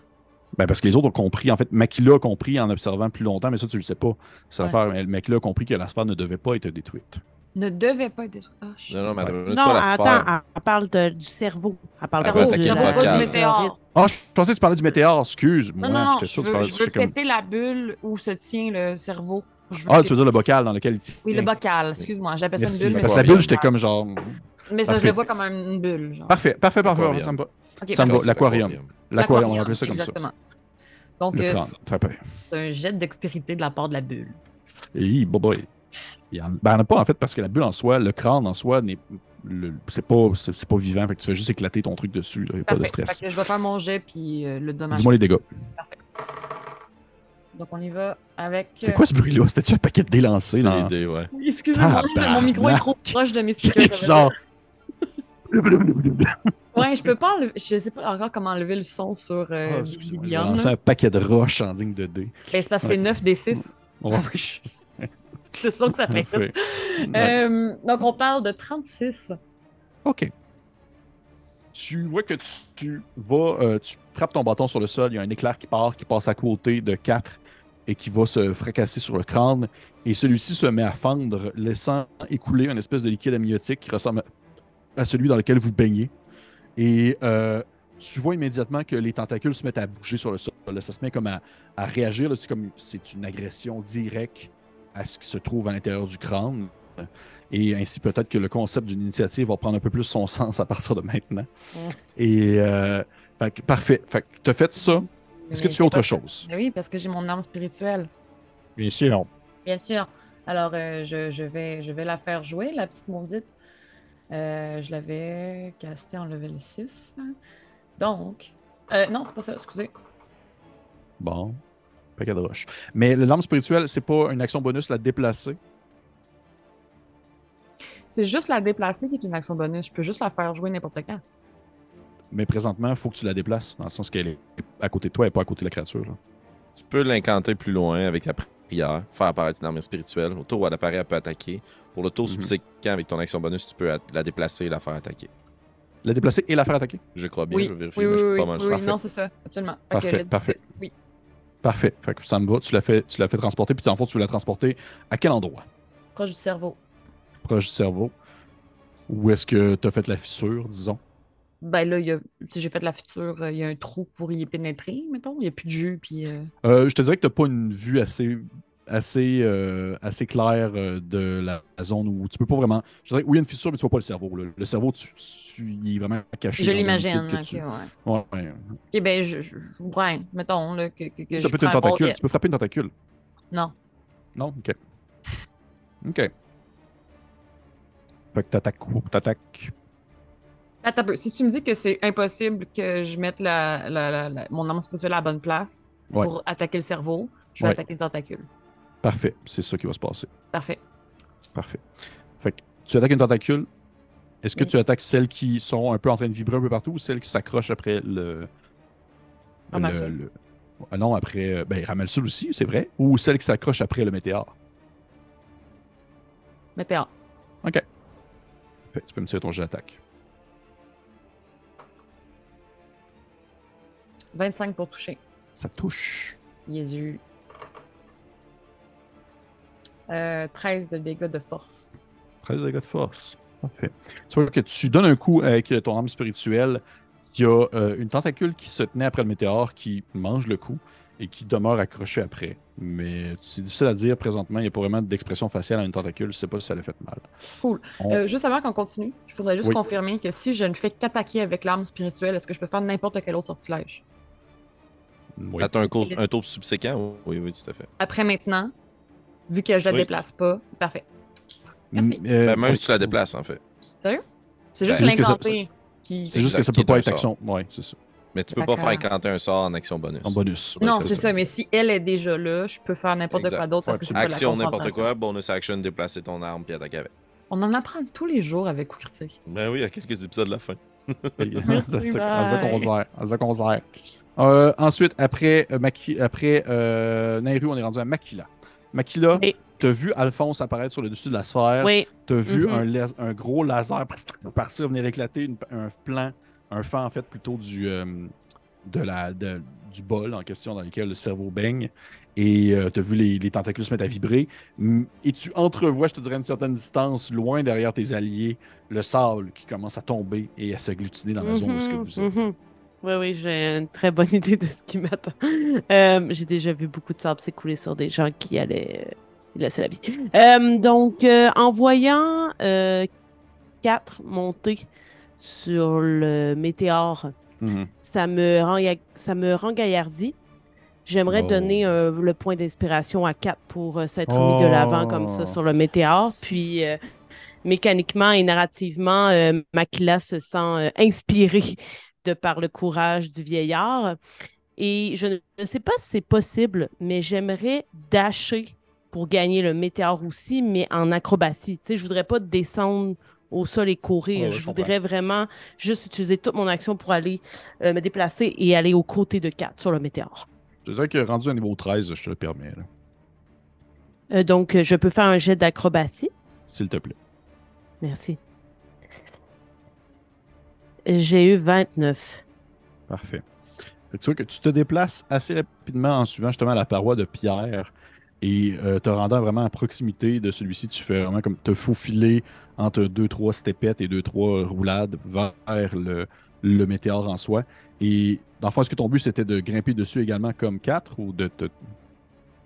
Ben, parce que les autres ont compris. En fait, Makila a compris en observant plus longtemps, mais ça, tu le sais pas. Ça Ouais. faire, Makila a compris que la sphère ne devait pas être détruite. Ne devait pas être. Ah, je- Non, non, mais Non, pas la attends, sphère. elle, elle parle de- du cerveau. Elle parle Elle pas du cerveau, pas du météore. Ah, je pensais que tu parlais du météore, excuse-moi. Non, non, non, J'étais je sûr que veux, tu parlais je du- veux j'étais comme- péter la bulle où se tient le cerveau. Veux Ah, tu veux dire le bocal dans lequel il tient. Oui, le bocal, excuse-moi. J'appelle ça une bulle. mais Parce que la bulle, j'étais comme genre. Mais que je le vois comme un- une bulle. Genre. Parfait, parfait, parfait. Ça me va. Ça me. L'aquarium. L'aquarium, on va appeler ça comme ça. Exactement. Donc, euh, crâne. Très bien. c'est un jet de dextérité de la part de la bulle. Bon boy. Il y en, ben, en a pas en fait parce que la bulle en soi, le crâne en soi n'est le- c'est pas, c'est c'est pas vivant, fait que tu fais juste éclater ton truc dessus, il n'y a pas de Parfait. stress. Fait que je vais faire mon jet puis euh, le dommage. Dis-moi les dégâts. Donc on y va avec. C'est euh, quoi ce bruit-là? C'était-tu un paquet de dés lancés? C'est dans- l'idée, ouais. Oui, Excusez-moi, mon micro est trop proche de mes C'est speakers. bizarre. Ouais, je peux pas enlever. Je sais pas encore comment enlever le son sur euh, excuse-moi, j'ai lancé un paquet de roches en digne de dés. Ben, c'est parce que c'est Ouais. 9 des 6. Ouais, oui, je sais. C'est ça que ça fait. Euh, donc on parle de 36. OK. Tu vois que tu, tu vas, euh, tu frappes ton bâton sur le sol, il y a un éclair qui part, qui passe à côté de 4 et qui va se fracasser sur le crâne. Et celui-ci se met à fendre, laissant écouler une espèce de liquide amniotique qui ressemble à celui dans lequel vous baignez. Et euh, tu vois immédiatement que les tentacules se mettent à bouger sur le sol. Là, ça se met comme à, à réagir. C'est comme c'est une agression directe à ce qui se trouve à l'intérieur du crâne. Et ainsi, peut-être que le concept d'une initiative va prendre un peu plus son sens à partir de maintenant. Mm. Et euh, fait que, parfait. Fait tu as fait ça. Est-ce que tu fais autre chose? Oui, parce que j'ai mon arme spirituelle. Bien sûr. Bien sûr. Alors, euh, je, je vais, je vais la faire jouer, la petite maudite. Euh, je l'avais castée en level 6. hein. Donc. euh, non, c'est pas ça, excusez. Bon. Paquet de roches. Mais l'arme spirituelle, c'est pas une action bonus la déplacer. C'est juste la déplacer qui est une action bonus. Je peux juste la faire jouer n'importe quand. Mais présentement, il faut que tu la déplaces, dans le sens qu'elle est à côté de toi et pas à côté de la créature. là. Tu peux l'incanter plus loin avec la prière, faire apparaître une armure spirituelle. Au tour où elle apparaît, elle peut attaquer. Pour le tour Mhm. subséquent, avec ton action bonus, tu peux la déplacer et la faire attaquer. La déplacer et la faire attaquer? Je crois bien, Oui, je vais vérifier, oui, mais oui, je suis oui, pas mal oui, sûr. oui, non, c'est ça, absolument. Parfait, parfait. Oui. Parfait. Fait que ça me va. Tu l'as fait, tu l'as fait transporter. Puis en fait, tu veux la transporter à quel endroit? Proche du cerveau. Proche du cerveau. Où est-ce que tu as fait la fissure, disons? Ben là, il y a- si j'ai fait la fissure, euh, il y a un trou pour y pénétrer, mettons. Il n'y a plus de jus, puis. euh, Euh, je te dirais que tu n'as pas une vue assez, assez, euh, assez claire euh, de la, la zone où tu peux pas vraiment. Je dirais, oui, il y a une fissure, mais tu vois pas le cerveau. là. Le cerveau, tu, tu- il est vraiment caché. Je l'imagine. ok, tu- ouais. Ouais, ouais. Ok, ben, je, je- ouais, mettons, là, que, que, que Ça je peut être une tentacule. Tu peux frapper une tentacule. Non. Non? Ok. Ok. Fait que t'attaques quoi? T'attaques? Attends. Si tu me dis que c'est impossible que je mette la, la- la- la- mon arme spirituelle à la bonne place Ouais. pour attaquer le cerveau, je vais Ouais. attaquer le tentacule. Parfait. C'est ça qui va se passer. Parfait. Parfait. Fait que tu attaques une tentacule. Est-ce que Oui. tu attaques celles qui sont un peu en train de vibrer un peu partout ou celles qui s'accrochent après le. Le- Ah non, après. euh, Ben, Ramalsul aussi, c'est vrai. Ou celles qui s'accrochent après le météore? En. Ok. Fait tu peux me tirer ton jet d'attaque. 25 pour toucher. Ça touche. Jésus. Euh, 13 de dégâts de force. 13 dégâts de force. Parfait. Tu vois que tu donnes un coup avec ton arme spirituelle. Il y a euh, une tentacule qui se tenait après le météore qui mange le coup et qui demeure accrochée après. Mais c'est difficile à dire présentement. Il n'y a pas vraiment d'expression faciale à une tentacule. Je sais pas si ça l'a fait mal. Cool. On- Euh, juste avant qu'on continue, je voudrais juste Oui. confirmer que si je ne fais qu'attaquer avec l'arme spirituelle, est-ce que je peux faire n'importe quel autre sortilège? Oui. Attends un, cours- un tour subséquent? Oui, oui, tout à fait. Après maintenant, vu que je la Oui. déplace pas, parfait. Merci. Euh, Ben, même si tu la déplaces, en fait. Sérieux? C'est Ben, juste ça- l'incanter qui. C'est juste que ça peut pas être action. Ouais, c'est ça. Mais tu peux pas faire incanter un sort en action bonus. En bonus. Non, c'est ça. mais si elle est déjà là, je peux faire n'importe quoi d'autre parce que de la Action, n'importe quoi, bonus action, déplacer ton arme puis attaquer avec. On en apprend tous les jours avec coup critique. Ben oui, il y a quelques épisodes de la fin. C'est ça à ça qu'on à. Euh, ensuite, après, euh, Maki- après euh, Nairu, on est rendu à Makila. Makila, t'as vu Alphonse apparaître sur le dessus de la sphère. Oui. T'as vu Mhm. un, gros laser partir, venir éclater une- un plan, un fan en fait plutôt du, euh, de la, de- du bol en question dans lequel le cerveau baigne. Et euh, t'as vu les, les tentacules se mettre à vibrer. Mm, Et tu entrevois, je te dirais, à une certaine distance, loin derrière tes alliés, le sable qui commence à tomber et à s'agglutiner dans la zone où est-ce que vous êtes. mhm. Oui, oui, j'ai une très bonne idée de ce qui m'attend. Euh, j'ai déjà vu beaucoup de sable s'écouler sur des gens qui allaient euh, laisser la vie. Euh, donc, euh, en voyant euh, quatre monter sur le météore, Mhm. ça me rend, ça me rend gaillardi. J'aimerais Oh. donner le point d'inspiration à 4 pour s'être mis de l'avant comme ça Oh. sur le météore. Puis, mécaniquement et narrativement, euh, Makila se sent euh, inspirée de par le courage du vieillard. Et je ne sais pas si c'est possible, mais j'aimerais dasher pour gagner le météore aussi, mais en acrobatie. Tu sais, je voudrais pas descendre au sol et courir. Ouais, je voudrais vraiment juste utiliser toute mon action pour aller euh, me déplacer et aller aux côtés de Kat sur le météore. Je dirais que rendu à niveau 13, je te le permets, Euh, donc, je peux faire un jet d'acrobatie. s'il te plaît. Merci. J'ai eu 29. Parfait. Tu vois que tu te déplaces assez rapidement en suivant justement la paroi de pierre et euh, te rendant vraiment à proximité de celui-ci. Tu fais vraiment comme te faufiler entre deux, trois stepettes et deux, trois roulades vers le, le météore en soi. Et dans le fond, est-ce que ton but c'était de grimper dessus également comme 4 ou de te.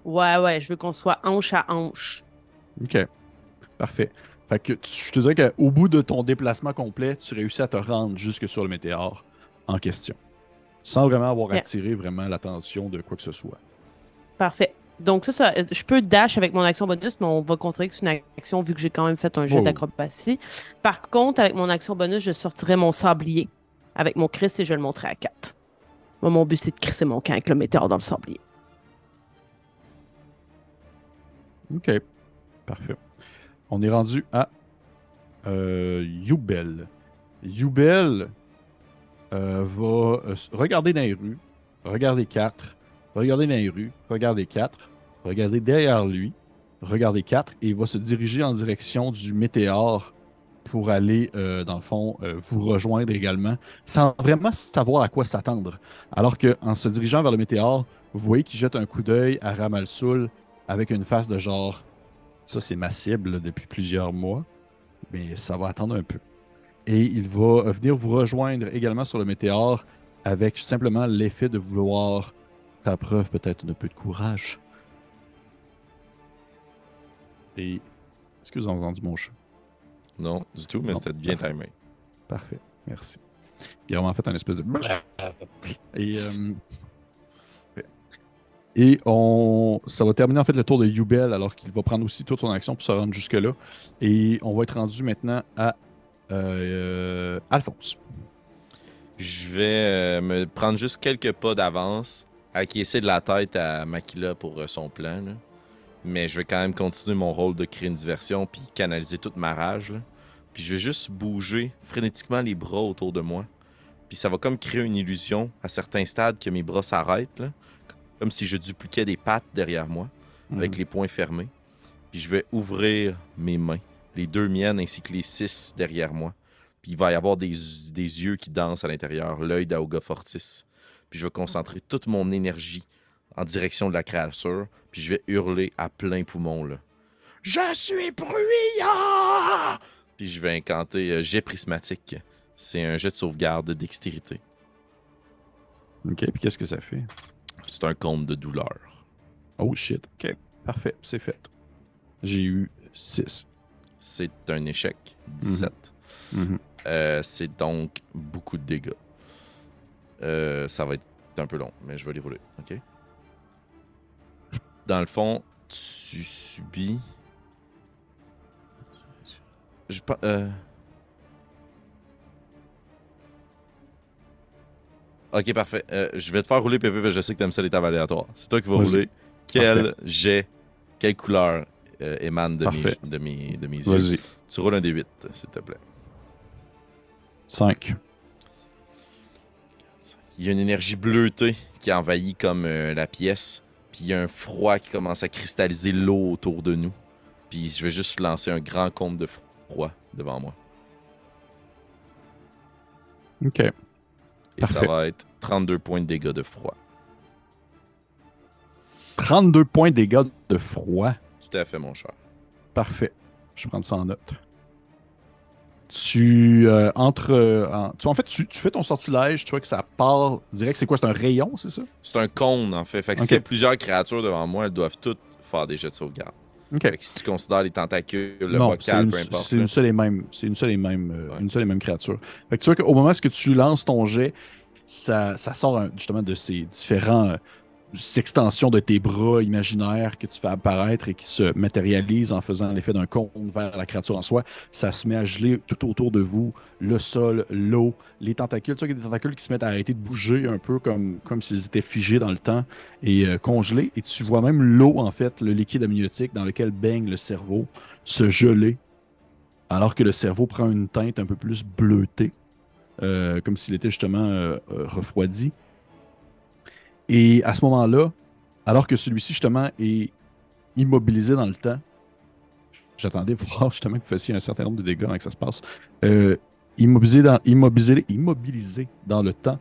Ouais, ouais, je veux qu'on soit hanche à hanche. Ok. Parfait. Fait que tu- je te dirais qu'au bout de ton déplacement complet, tu réussis à te rendre jusque sur le météore en question. Sans vraiment avoir Yeah. attiré vraiment l'attention de quoi que ce soit. Parfait. Donc, ça, ça, je peux dash avec mon action bonus, mais on va considérer que c'est une action vu que j'ai quand même fait un jet Oh. d'acrobatie. Par contre, avec mon action bonus, je sortirai mon sablier avec mon Chris et je le montrerai à 4. Moi, mon but, c'est de crisser mon camp avec le météore dans le sablier. Ok. Parfait. On est rendu à euh, Youbel. Euh, va euh, regarder dans les rues, regarder 4, regarder dans les rues, regarder 4, regarder derrière lui, regarder 4 et il va se diriger en direction du météore pour aller, euh, dans le fond, vous rejoindre également, sans vraiment savoir à quoi s'attendre. Alors qu'en se dirigeant vers le météore, vous voyez qu'il jette un coup d'œil à Ramalsoul avec une face de genre ça c'est ma cible là, depuis plusieurs mois, mais ça va attendre un peu. Et il va euh, venir vous rejoindre également sur le météore avec simplement l'effet de vouloir faire preuve peut-être d'un peu de courage. Et est-ce que vous avez entendu mon chat? Non, du tout, mais Non, c'était bien parfait. timé. Parfait, merci. Il a vraiment fait un espèce de. Et, euh, et on, ça va terminer en fait le tour de Yubel alors qu'il va prendre aussi toute son action pour se rendre jusque-là. Et on va être rendu maintenant à euh, Alphonse. Je vais euh, me prendre juste quelques pas d'avance, acquiescer de la tête à Makila pour euh, son plan. Mais je vais quand même continuer mon rôle de créer une diversion puis canaliser toute ma rage. Puis je vais juste bouger frénétiquement les bras autour de moi. Puis ça va comme créer une illusion à certains stades que mes bras s'arrêtent. Comme si je dupliquais des pattes derrière moi, avec Mhm. les poings fermés. Puis je vais ouvrir mes mains, les deux miennes ainsi que les six derrière moi. Puis il va y avoir des, des yeux qui dansent à l'intérieur, l'œil d'Auga Fortis. Puis je vais concentrer toute mon énergie en direction de la créature. Puis je vais hurler à plein poumon, là. Je suis bruyant! Puis je vais incanter euh, jet prismatique. C'est un jet de sauvegarde de dextérité. Ok, puis qu'est-ce que ça fait? C'est un compte de douleur. Oh shit. Ok, parfait, c'est fait. J'ai eu 6. C'est un échec. 17. Euh, c'est donc beaucoup de dégâts. Euh, ça va être un peu long, mais je vais les rouler. OK? Dans le fond, tu subis. Je pas. Euh... Ok, parfait. Euh, je vais te faire rouler, Pépé, parce que je sais que t'aimes ça les tables aléatoires. C'est toi qui vas rouler. Quel jet, quelle couleur euh, émane de mes, Parfait. de, mes, de mes yeux? Tu roules un D8, s'il te plaît. 5. Il y a une énergie bleutée qui envahit comme euh, la pièce. Puis il y a un froid qui commence à cristalliser l'eau autour de nous. Puis je vais juste lancer un grand compte de froid devant moi. Ok. Et ça va être 32 points de dégâts de froid. 32 points de dégâts de froid. Tout à fait, mon cher. Parfait. Je vais prendre ça en note. Tu euh, entre. euh, en, tu, en fait, tu, tu fais ton sortilège, tu vois que ça part direct. C'est quoi C'est un rayon, c'est ça? C'est un cône, en fait. Fait que s'il y a plusieurs créatures devant moi, elles doivent toutes faire des jets de sauvegarde. Ok. Fait que si tu considères les tentacules, le non, c'est vocal, une, peu importe. c'est une seule et même, c'est une seule et même, euh, Ouais. une seule et même créature. Fait que tu vois qu'au moment où tu lances ton jet, ça, ça sort un- justement de ces différents, euh, extension de tes bras imaginaires que tu fais apparaître et qui se matérialise en faisant l'effet d'un cône vers la créature en soi. Ça se met à geler tout autour de vous, le sol, l'eau, les tentacules. Tu vois qu'il y a des tentacules qui se mettent à arrêter de bouger un peu comme, s'ils étaient figés dans le temps et euh, congelés. Et tu vois même l'eau, en fait, le liquide amniotique dans lequel baigne le cerveau, se geler, alors que le cerveau prend une teinte un peu plus bleutée, euh, comme s'il était justement euh, refroidi. Et à ce moment-là, alors que celui-ci, justement, est immobilisé dans le temps, j'attendais voir justement que vous fassiez un certain nombre de dégâts avant que ça se passe, euh, immobilisé, dans, immobilisé, immobilisé dans le temps,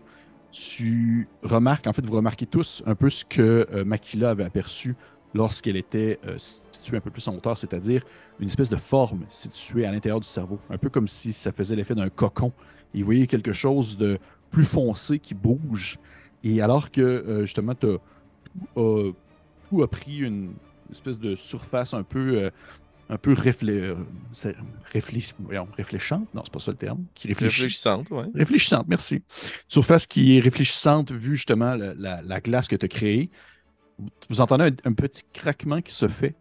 tu remarques, en fait, vous remarquez tous un peu ce que euh, Makila avait aperçu lorsqu'elle était euh, située un peu plus en hauteur, c'est-à-dire une espèce de forme située à l'intérieur du cerveau, un peu comme si ça faisait l'effet d'un cocon. Et vous voyez quelque chose de plus foncé qui bouge. Et alors que euh, justement, t'as- euh, tout a pris une espèce de surface un peu, euh, un peu réflé, réfléch- réfléchante, non, c'est pas ça le terme, qui réfléchit. Réfléchissante, ouais. Réfléchissante, merci. Surface qui est réfléchissante vu justement la, la- la glace que tu as créée. Vous entendez un, un petit craquement qui se fait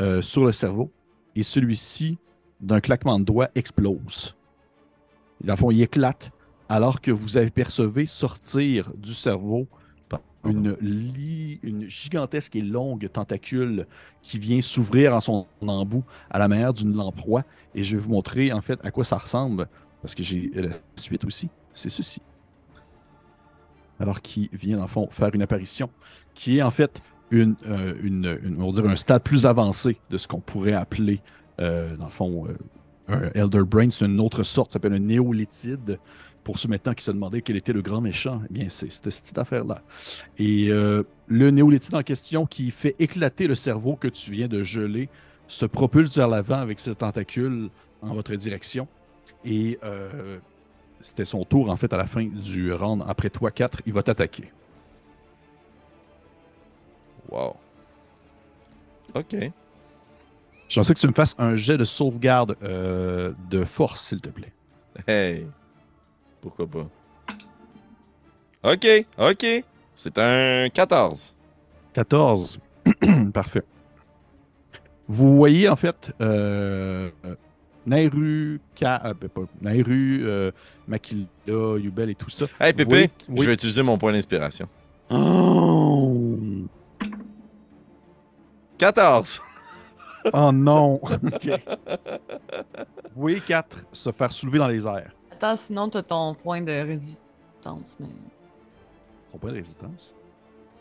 euh, sur le cerveau et celui-ci, d'un claquement de doigts, explose. Dans le fond, il éclate alors que vous avez percevé sortir du cerveau une, li- une gigantesque et longue tentacule qui vient s'ouvrir en son embout à la manière d'une lamproie. Et je vais vous montrer en fait à quoi ça ressemble parce que j'ai la suite aussi. C'est ceci. Alors qui vient, le fond, faire une apparition, qui est en fait une, euh, une- une- on va dire un stade plus avancé de ce qu'on pourrait appeler, euh, dans le fond, euh, un Elder Brain. C'est une autre sorte, ça s'appelle un néolithide. Pour ceux maintenant qui se demandaient quel était le grand méchant, eh bien, c'est c'était cette petite affaire-là. Et euh, le néolithide en question qui fait éclater le cerveau que tu viens de geler se propulse vers l'avant avec ses tentacules en votre direction. Et euh, c'était son tour, en fait, à la fin du round. Après toi, 4, il va t'attaquer. Wow. Ok. J'aimerais que tu me fasses un jet de sauvegarde euh, de force, s'il te plaît. Hey. Pourquoi pas? Ok, ok. C'est un 14. 14. Parfait. Vous voyez, en fait, euh, Nairu, Ka- euh, pas- Nairu, euh, Makila, Yubel et tout ça. Hey, Pépé, voyez- oui. je vais utiliser mon point d'inspiration. Oh! 14! Oh non! Ok. Vous voyez 4 se faire soulever dans les airs. Attends, sinon, t'as ton point de résistance. Mais... Son point de résistance?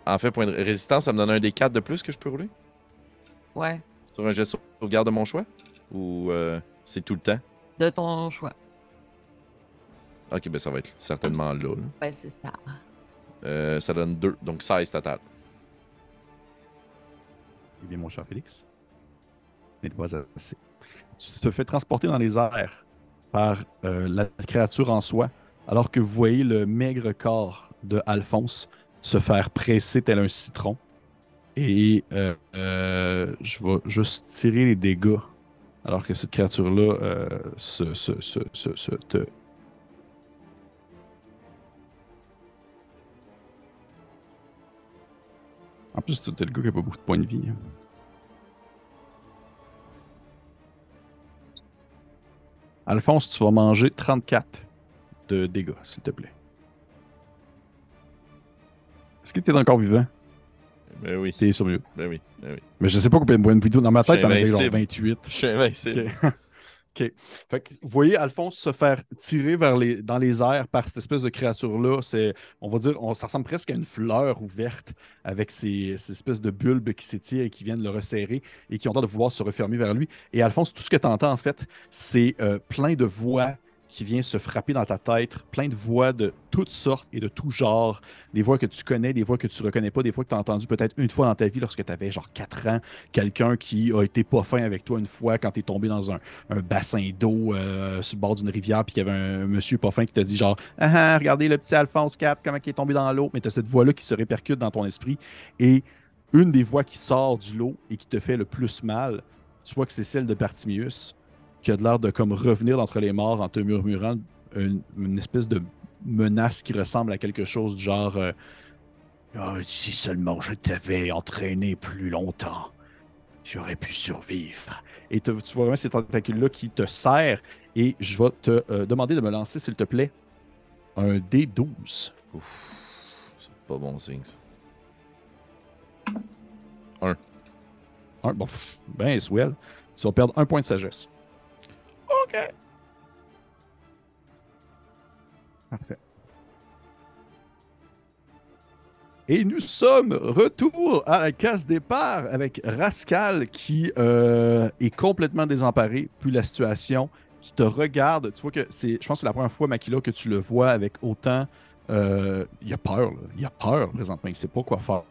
En fait, point de résistance, ça me donne un des 4 de plus que je peux rouler? Ouais, Sur un jet de sauvegarde de mon choix? Ou euh, c'est tout le temps? de ton choix. Ok, ben ça va être certainement là. là. Ben, c'est ça. Euh, ça donne 2, donc 16 total. Eh bien, mon cher Félix, n'est pas assez. Tu te fais transporter dans les airs par euh, la créature en soi, alors que vous voyez le maigre corps de Alphonse se faire presser tel un citron. Et euh, euh, je vais juste tirer les dégâts, alors que cette créature-là se, se, se, se, te... En plus, le gars qui a pas beaucoup de points de vie. hein. Alphonse, tu vas manger 34 de dégâts, s'il te plaît. Est-ce que tu es encore vivant? Ben oui, T'es sur mieux. ben oui, ben oui. Mais je sais pas combien de points de vidéo. Dans ma tête, t'en avais genre invincible. 28. Je suis invincible. Ok. OK. Fait que vous voyez Alphonse se faire tirer vers les, dans les airs par cette espèce de créature-là. C'est, on va dire, on, ça ressemble presque à une fleur ouverte avec ces, ces espèces de bulbes qui s'étirent et qui viennent le resserrer et qui ont l'air de vouloir se refermer vers lui. Et Alphonse, tout ce que tu entends, en fait, c'est euh, plein de voix qui viennent se frapper dans ta tête, plein de voix de toutes sortes et de tout genre. Des voix que tu connais, des voix que tu reconnais pas, des voix que tu as entendues peut-être une fois dans ta vie lorsque tu avais genre 4 ans. Quelqu'un qui a été pas fin avec toi une fois quand tu es tombé dans un, bassin d'eau euh, sur le bord d'une rivière, puis qu'il y avait un monsieur pas fin qui t'a dit genre Ah ah, regardez le petit Alphonse 4, comment il est tombé dans l'eau. Mais tu as cette voix-là qui se répercute dans ton esprit. Et une des voix qui sort du lot et qui te fait le plus mal, tu vois que c'est celle de Bartimius, qui a de l'air de comme revenir d'entre les morts en te murmurant une, une espèce de menace qui ressemble à quelque chose du genre euh, Ah, si seulement je t'avais entraîné plus longtemps, j'aurais pu survivre. Et te- tu vois vraiment ces tentacules-là qui te serrent. Et je vais te euh, demander de me lancer, s'il te plaît, un D12. Ouf. C'est pas bon signe, ça. Un, bon, pff, ben, swell. Tu vas perdre un point de sagesse. Et nous sommes retour à la case départ avec Rascal qui euh, est complètement désemparé, puis la situation, qui te regarde. Tu vois que c'est, je pense que c'est la première fois, Makila, que tu le vois avec autant. euh, il a peur, là. il a peur présentement, il sait pas quoi faire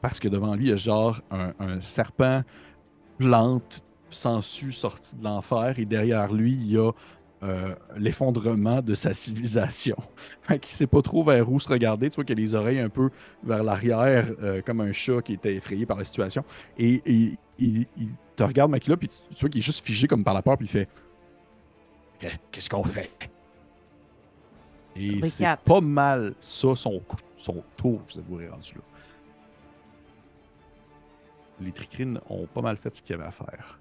parce que devant lui, il y a genre un serpent plante sensu sorti de l'enfer et derrière lui, il y a euh, l'effondrement de sa civilisation. Fait qu'il sait pas trop vers où se regarder. Tu vois qu'il a les oreilles un peu vers l'arrière, euh, comme un chat qui était effrayé par la situation. Et, et- il, il te regarde, Makila, puis tu, tu vois qu'il est juste figé comme par la peur, puis il fait Eh, Qu'est-ce qu'on fait? Et c'est pas mal ça, son, son tour, je vous rendu là. Les tricrines ont pas mal fait ce qu'il y avait à faire.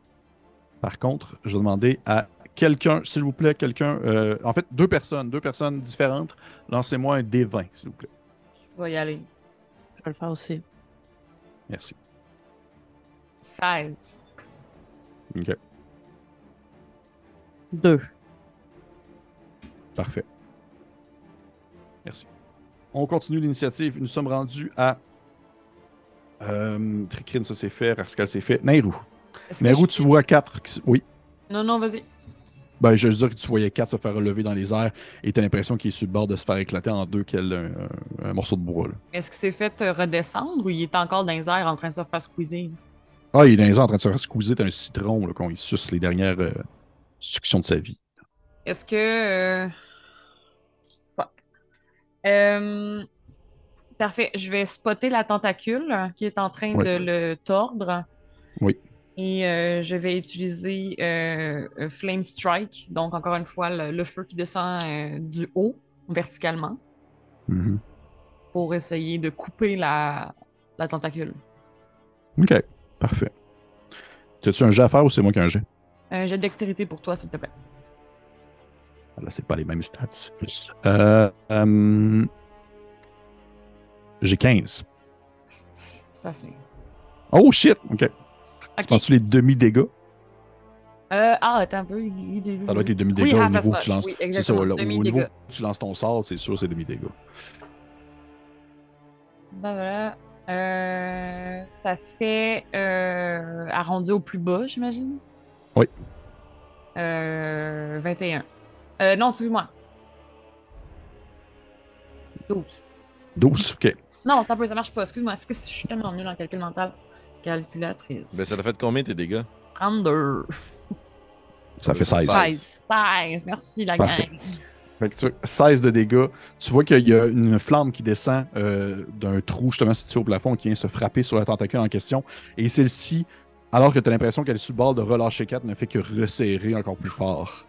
Par contre, je vais demander à quelqu'un, s'il vous plaît, quelqu'un, euh, en fait, deux personnes, deux personnes différentes, lancez-moi un D20, s'il vous plaît. Je vais y aller. Je vais le faire aussi. Merci. 16. OK, Deux. parfait. Merci. On continue l'initiative. Nous sommes rendus à. Euh, Tricrine, ça c'est fait. Rascal, c'est fait. Nairou. Nairou, je- tu vois quatre. qui Oui. Non, non, vas-y. Ben, je veux dire que tu voyais quatre se faire relever dans les airs et tu as l'impression qu'il est sur le bord de se faire éclater en deux, quel un, un- un morceau de bois. Est-ce qu'il s'est fait euh, redescendre ou il est encore dans les airs en train de se faire squeezer? Ah, il est dans les airs en train de se faire squeezer un citron là, quand il suce les dernières euh, suctions de sa vie. Est-ce que. euh, Fuck. Euh, Parfait. Je vais spotter la tentacule qui est en train de le tordre. Oui. Et euh, je vais utiliser euh, Flame Strike. Donc, encore une fois, le, le feu qui descend euh, du haut, verticalement, Mhm. pour essayer de couper la, la tentacule. OK, parfait. As-tu un jet à faire ou c'est moi qui ai un jet? Un jet de dextérité pour toi, s'il te plaît. Ah, Là, c'est pas les mêmes stats. Euh, euh, J'ai 15. C'est c'est. Oh shit! OK. Tu Ok. penses-tu les demi-dégâts? Euh, ah, attends un peu. Ça doit être les Oui, demi-dégâts au half as niveau que tu lances. Oui, C'est ça, là, au niveau que tu lances ton sort, c'est sûr, c'est demi-dégâts. Ben voilà. Euh, ça fait euh, arrondi au plus bas, j'imagine? Oui. Euh, 21. Euh, non, excuse-moi. 12. 12, OK. Non, t'as peu, ça marche pas. Excuse-moi. Est-ce que je suis tellement nulle en calcul mental? Calculatrice. Ben, ça t'a fait combien tes dégâts? 32. Ça fait Ça 16. fait 16. 16. Merci, la Parfait. gang. Fait que tu vois, 16 de dégâts. Tu vois qu'il y a une flamme qui descend euh, d'un trou justement situé au plafond qui vient se frapper sur la tentacule en question. Et celle-ci, alors que tu as l'impression qu'elle est sur le bord de relâcher 4, ne fait que resserrer encore plus fort.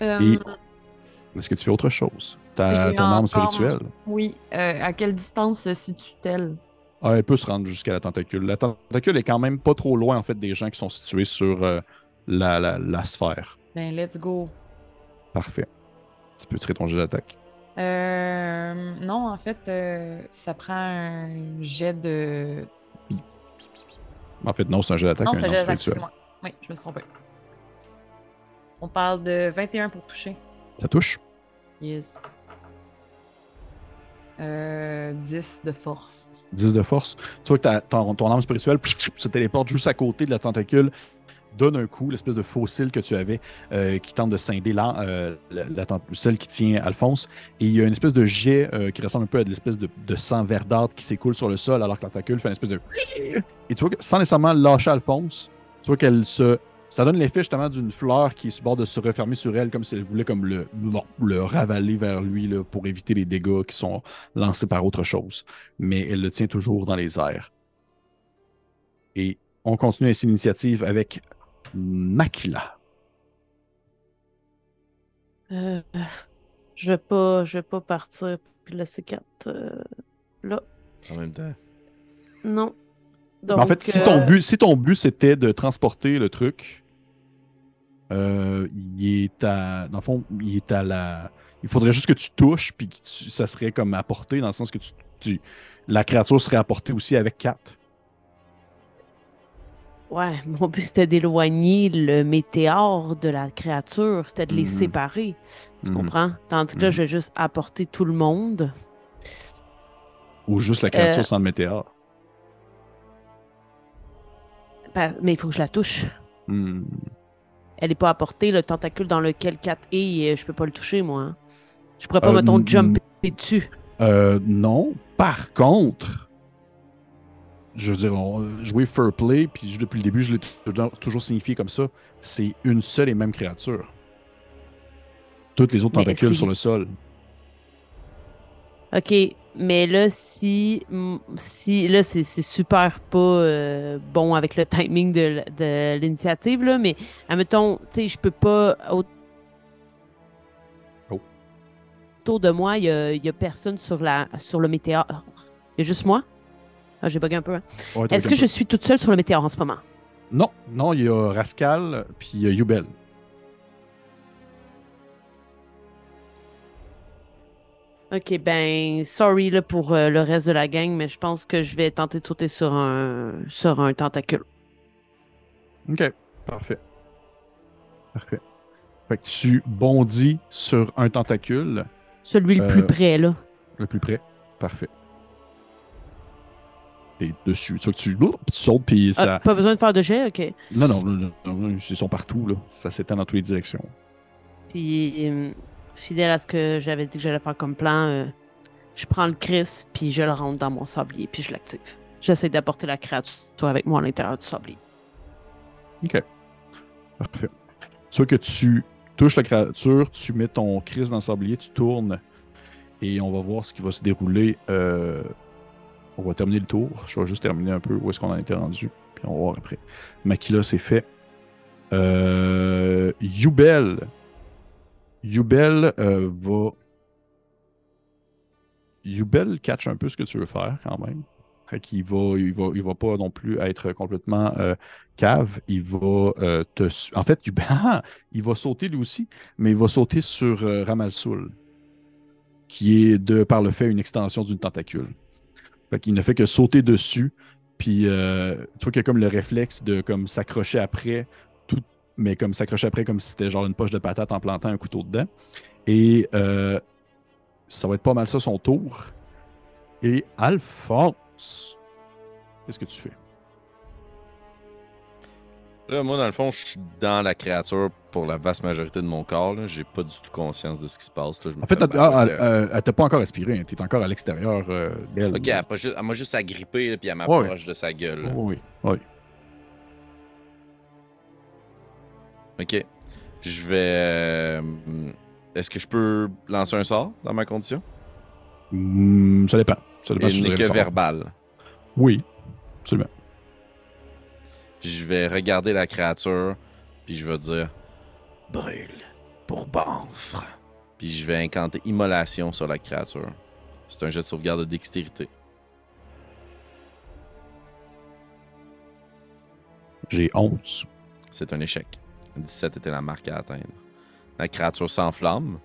Euh, Et- Est-ce que tu fais autre chose? Ta, ton arme spirituelle, Oui. Euh, à quelle distance se situe-t-elle? Ah, elle peut se rendre jusqu'à la tentacule. La tentacule est quand même pas trop loin en fait des gens qui sont situés sur euh, la, la- la sphère. Ben, let's go. Parfait. Tu peux tirer ton jet d'attaque. Euh, non, en fait, euh, ça prend un jet de. En fait, non, c'est un jet d'attaque. Non, c'est un jet d'attaque. Oui, je me suis trompé. On parle de 21 pour toucher. Ça touche. Yes. Euh, 10 de force. 10 de force. Tu vois que ton, arme spirituelle se téléporte juste à côté de la tentacule, donne un coup, l'espèce de fossile que tu avais euh, qui tente de scinder euh, la- tent- celle qui tient Alphonse. Et il y a une espèce de jet euh, qui ressemble un peu à de l'espèce de, de sang verdâtre qui s'écoule sur le sol alors que la tentacule fait une espèce de. Et tu vois que sans nécessairement lâcher Alphonse, tu vois qu'elle se. Ça donne l'effet justement d'une fleur qui est sur le bord de se refermer sur elle, comme si elle voulait comme le, non, le ravaler vers lui là, pour éviter les dégâts qui sont lancés par autre chose mais elle le tient toujours dans les airs. Et on continue ainsi l'initiative avec Makila. Euh, je vais pas, je vais pas partir puis laisser 4 là. En même temps. Non. Mais en fait, si euh, ton but, si ton but c'était de transporter le truc, euh, il est à. Dans le fond, il est à la. Il faudrait juste que tu touches, puis tu- ça serait comme apporté, dans le sens que tu, tu- la créature serait apportée aussi avec 4. Ouais, mon but c'était d'éloigner le météore de la créature, c'était de les Mhm. séparer. Tu Mhm. comprends? Tandis que là, Mhm. je vais juste apporter tout le monde. Ou juste la créature Euh, sans le météore. Mais il faut que je la touche. Elle n'est pas apportée, le tentacule dans lequel Kat est, euh, je peux pas le toucher, moi. hein. Je pourrais pas, Euh, mettons, jumper dessus. Euh, non. Par contre, je veux dire, on- jouer fair play, puis depuis le début, je l'ai toujours- signifié comme ça. C'est une seule et même créature. Toutes les autres tentacules sur le sol. OK, mais là, si. si là, c'est c'est super pas euh, bon avec le timing de, de l'initiative, là, mais admettons, tu sais, je peux pas. Oh. Autour de moi, il y a, y a personne sur, la, sur le météore. Il y a juste moi? Ah, J'ai bugué un peu. hein. Ouais, Est-ce que je suis toute seule sur le météore en ce moment? Non, non, il y a Rascal, puis il y a Yubel. Ok, ben, sorry là, pour euh, le reste de la gang, mais je pense que je vais tenter de sauter sur un, sur un tentacule. Ok, parfait. Parfait. Fait que tu bondis sur un tentacule, Celui le Euh, plus près, là. le plus près. Parfait. Et dessus. Tu tu sautes, puis Ah, ça. pas besoin de faire de jet, ok. Non, non, non, non, non, ils sont partout, là. Ça s'étend dans toutes les directions. Puis, euh, fidèle à ce que j'avais dit que j'allais faire comme plan, euh, je prends le Chris, puis je le rentre dans mon sablier, puis je l'active. J'essaie d'apporter la créature avec moi à l'intérieur du sablier. Ok. Parfait. Vois que tu touches la créature, tu mets ton crise dans le sablier, tu tournes et on va voir ce qui va se dérouler. euh, On va terminer le tour. Je vais juste terminer un peu où est-ce qu'on en était rendu. Puis on va voir après. Makila, c'est fait. Euh, Yubel. Yubel euh, va. Yubel catch un peu ce que tu veux faire quand même. Va, il va, il va pas non plus être complètement euh, cave. Il va euh, te. En fait, Yubel, ah, il va sauter lui aussi, mais il va sauter sur Ramalsoul, qui est de par le fait une extension d'une tentacule. Fait ne fait que sauter dessus, puis tu vois qu'il y a comme le réflexe de comme s'accrocher après, tout, mais comme s'accrocher après comme si c'était genre une poche de patate en plantant un couteau dedans. Et euh, ça va être pas mal ça son tour. Et Alphonse, qu'est-ce que tu fais? Là, moi, dans le fond, je suis dans la créature pour la vaste majorité de mon corps. J'ai pas du tout conscience de ce qui se passe. Là. Je me En fait, elle, ah, battre, elle- euh, t'a pas encore aspiré, tu es encore à l'extérieur euh, d'elle. Ok, elle m'a juste, juste agrippé, puis elle m'approche de sa gueule. là. Oui, oui. Ok. Je vais. euh, Est-ce que je peux lancer un sort dans ma condition? Hmm, ça dépend. Ça dépend il n'est que verbal. Oui, absolument. Je vais regarder la créature, puis je vais dire Brûle pour Banfre. Puis je vais incanter Immolation sur la créature. C'est un jet de sauvegarde de dextérité. J'ai 11. C'est un échec. 17 était la marque à atteindre. La créature s'enflamme.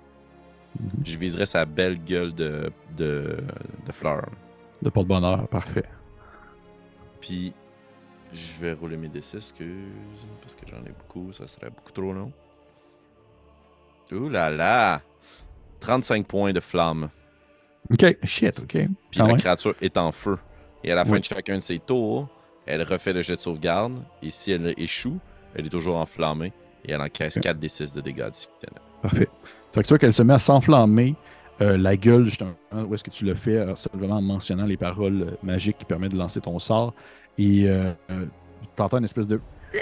Mhm. Je viserai sa belle gueule de, de, de fleurs. De porte-bonheur, parfait. Puis je vais rouler mes D6, excuse, parce que j'en ai beaucoup, ça serait beaucoup trop long. Ouh là là! 35 points de flamme. Ok, shit, ok. Puis la même. créature est en feu. Et à la fin Oui. de chacun de ses tours, elle refait le jet de sauvegarde. Et si elle échoue, elle est toujours enflammée. Et elle encaisse Ok. 4 D6 de dégâts additionnels. Parfait. Fait que tu vois qu'elle se met à s'enflammer. euh, la gueule, justement, où est-ce que tu le fais, euh, simplement en mentionnant les paroles euh, magiques qui permettent de lancer ton sort. Et euh, euh, t'entends une espèce de.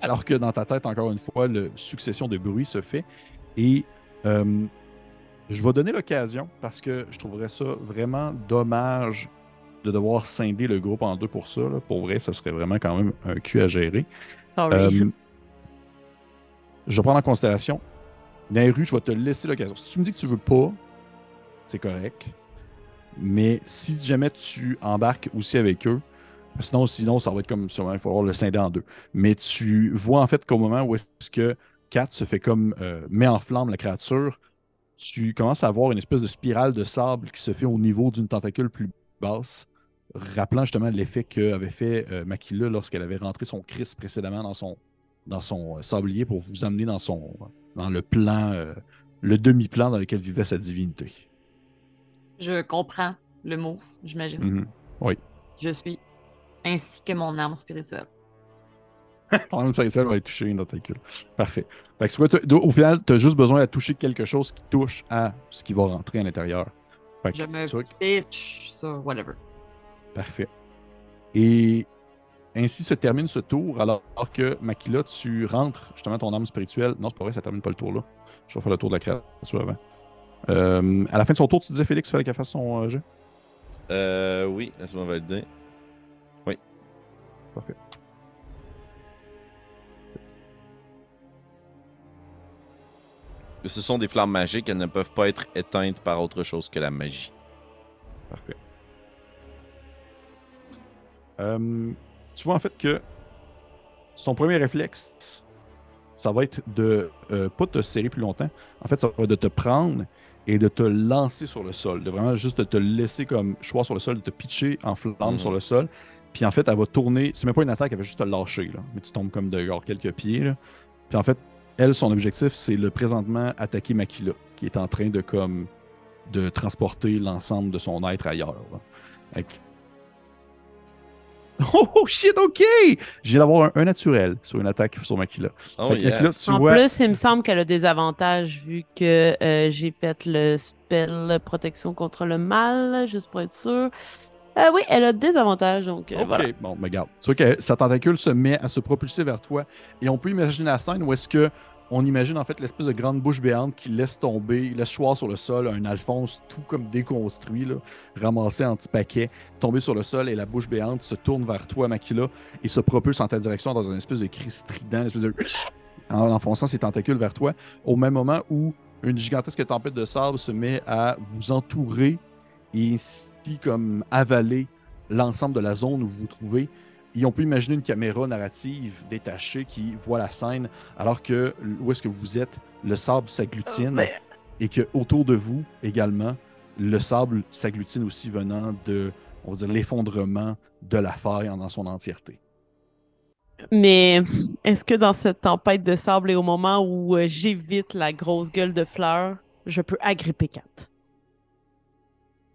Alors que dans ta tête, encore une fois, la succession de bruits se fait. Et euh, je vais donner l'occasion parce que je trouverais ça vraiment dommage de devoir scinder le groupe en deux pour ça. là. Pour vrai, ça serait vraiment quand même un cul à gérer. Sorry. Euh, je vais prendre en considération. Nairu, je vais te laisser l'occasion. Si tu me dis que tu veux pas, c'est correct. Mais si jamais tu embarques aussi avec eux, sinon, sinon ça va être comme sûrement, il va falloir le scinder en deux. Mais tu vois en fait qu'au moment où est-ce que Kat se fait comme euh, met en flamme la créature, tu commences à avoir une espèce de spirale de sable qui se fait au niveau d'une tentacule plus basse, rappelant justement l'effet qu'avait fait euh, Makila lorsqu'elle avait rentré son Chris précédemment dans son, dans son euh, sablier pour vous amener dans, son, dans le plan, euh, le demi-plan dans lequel vivait sa divinité. Je comprends le move, j'imagine. Mhm. Je suis. Ainsi que mon âme spirituelle. Ton âme spirituelle va aller toucher une tentacule. Parfait. Fait que t'as- au final, tu as juste besoin de toucher quelque chose qui touche à ce qui va rentrer à l'intérieur. Je me pitch, ça, whatever. Parfait. Et ainsi se termine ce tour, alors que Makila, tu rentres justement ton âme spirituelle. Non, c'est pas vrai, ça termine pas le tour là. Je vais faire le tour de la créature avant. Euh, à la fin de son tour, tu disais Félix, il fallait qu'elle fasse son euh, jeu. Euh, oui, laisse-moi valider. Parfait. Ce sont des flammes magiques, elles ne peuvent pas être éteintes par autre chose que la magie. Parfait. Euh, tu vois en fait que son premier réflexe, ça va être de euh, pas te serrer plus longtemps. En fait, ça va être de te prendre et de te lancer sur le sol. De vraiment juste de te laisser comme choix sur le sol, de te pitcher en flamme sur le sol. Puis en fait, elle va tourner. C'est même pas une attaque, elle va juste te lâcher. Là. Mais tu tombes comme de genre, quelques pieds. Là. Puis en fait, elle, son objectif, c'est le présentement attaquer Makila, qui est en train de comme de transporter l'ensemble de son être ailleurs. là. Fait que- Oh, oh, shit, ok! Je viens d'avoir un, un naturel sur une attaque sur Makila. Oh yeah. tu En vois- plus, il me semble qu'elle a des avantages vu que euh, j'ai fait le spell protection contre le mal, juste pour être sûr. Euh, oui, elle a des avantages, donc euh, voilà. bon, mais regarde. Tu vois que sa tentacule se met à se propulser vers toi. Et on peut imaginer la scène où est-ce que on imagine en fait l'espèce de grande bouche béante qui laisse tomber, laisse choir sur le sol un Alphonse tout comme déconstruit, ramassé en petits paquets, tombé sur le sol et la bouche béante se tourne vers toi, Makila, et se propulse en ta direction dans une espèce de cri strident, en enfonçant ses tentacules vers toi, au même moment où une gigantesque tempête de sable se met à vous entourer et ainsi comme avaler l'ensemble de la zone où vous vous trouvez. Et on peut imaginer une caméra narrative détachée qui voit la scène alors que où est-ce que vous êtes, le sable s'agglutine et que autour de vous également, le sable s'agglutine aussi venant de, on va dire, l'effondrement de la faille en, en son entièreté. Mais est-ce que dans cette tempête de sable et au moment où euh, j'évite la grosse gueule de fleurs, je peux agripper Kat?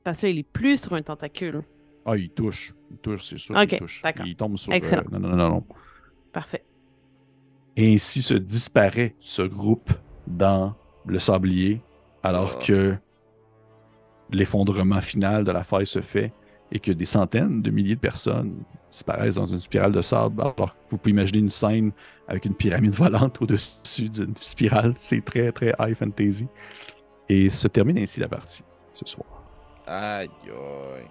Parce qu'il est plus sur un tentacule. Ah, il touche. Il touche, c'est sûr Ok, qu'il touche. d'accord. Il tombe sur... Excellent. euh, non, non, non, non. Parfait. Et ainsi se disparaît ce groupe dans le sablier, alors Ah. que l'effondrement final de la faille se fait et que des centaines de milliers de personnes disparaissent dans une spirale de sable. Alors que vous pouvez imaginer une scène avec une pyramide volante au-dessus d'une spirale. C'est très, très high fantasy. Et se termine ainsi la partie ce soir. Aïe aïe.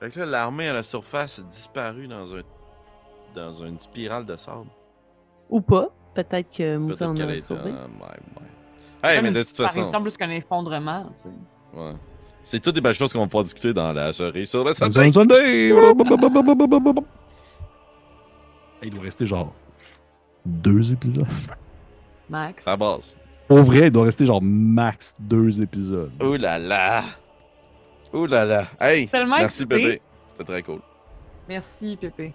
Fait que là, l'armée à la surface a disparu dans un dans une spirale de sable. Ou pas. Peut-être que Moussa en a sauvé. Ah, ouais, ouais. Hey, mais de toute façon. disparition plus qu'un effondrement, tu sais. Ouais. C'est toutes des belles choses qu'on va pouvoir discuter dans la soirée sur le! Sunday. Il doit rester genre deux épisodes. Max. À base. Au vrai, il doit rester genre max deux épisodes. Ouh là là. Ouh là là. Hey, Tellement merci excité. bébé. C'était très cool. Merci, Pépé.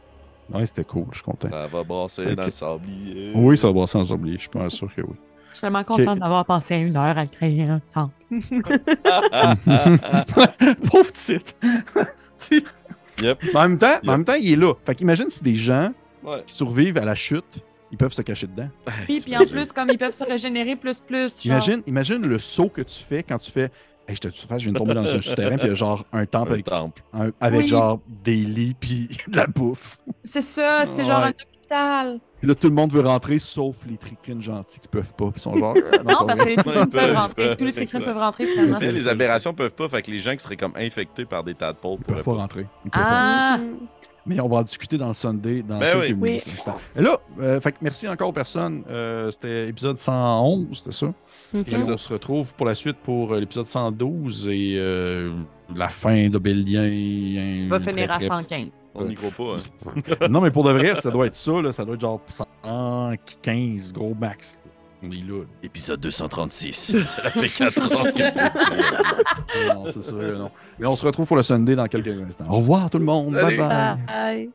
Ouais, c'était cool, je suis content. Ça va brasser dans le sablier. Oui, ça va brasser sans oublier, je suis pas sûr que oui. Je suis tellement contente d'avoir passé une heure à le créer un temps. Pauvre titre. C'est-tu- Yep. Mais en même temps, mais en même temps, il est là. Fait qu'imagine si des gens Ouais. qui survivent à la chute, ils peuvent se cacher dedans. Puis, puis en plus, comme ils peuvent se régénérer plus, plus. genre- Imagine, imagine le saut que tu fais quand tu fais Hey, j'étais surface, je viens de tomber dans un souterrain, puis il y a genre un temple Un avec, temple. un- avec Oui. genre des lits, puis de la bouffe. C'est ça, c'est genre un hôpital. Puis là, tout le monde veut rentrer, sauf les tricrines gentils qui peuvent pas. Puis sont genre. euh, Non, parce que les tricrines peuvent rentrer. Tous les tricrines peuvent rentrer, finalement. Tu sais, ça, les aberrations peuvent pas, fait que les gens qui seraient comme infectés par des tadpoles pourraient peuvent pas pas. rentrer. Ils peuvent pas. Ah! Mais on va en discuter dans le Sunday dans Ben quelques oui. minutes. instants. Et là, euh, fait que merci encore aux personnes. Euh, c'était épisode 111, c'était ça? Et on se retrouve pour la suite pour euh, l'épisode 112 et euh, la fin d'Obélien. Il va finir à 115. On n'y croit pas. Hein. non, mais pour de vrai, ça doit être ça. Là. Ça doit être genre 115, gros max. On est là. là. Épisode 236. ça fait 4 ans que. non, c'est sûr, non. Mais on se retrouve pour le Sunday dans quelques instants. Au revoir tout le monde. Salut. Bye bye. Bye.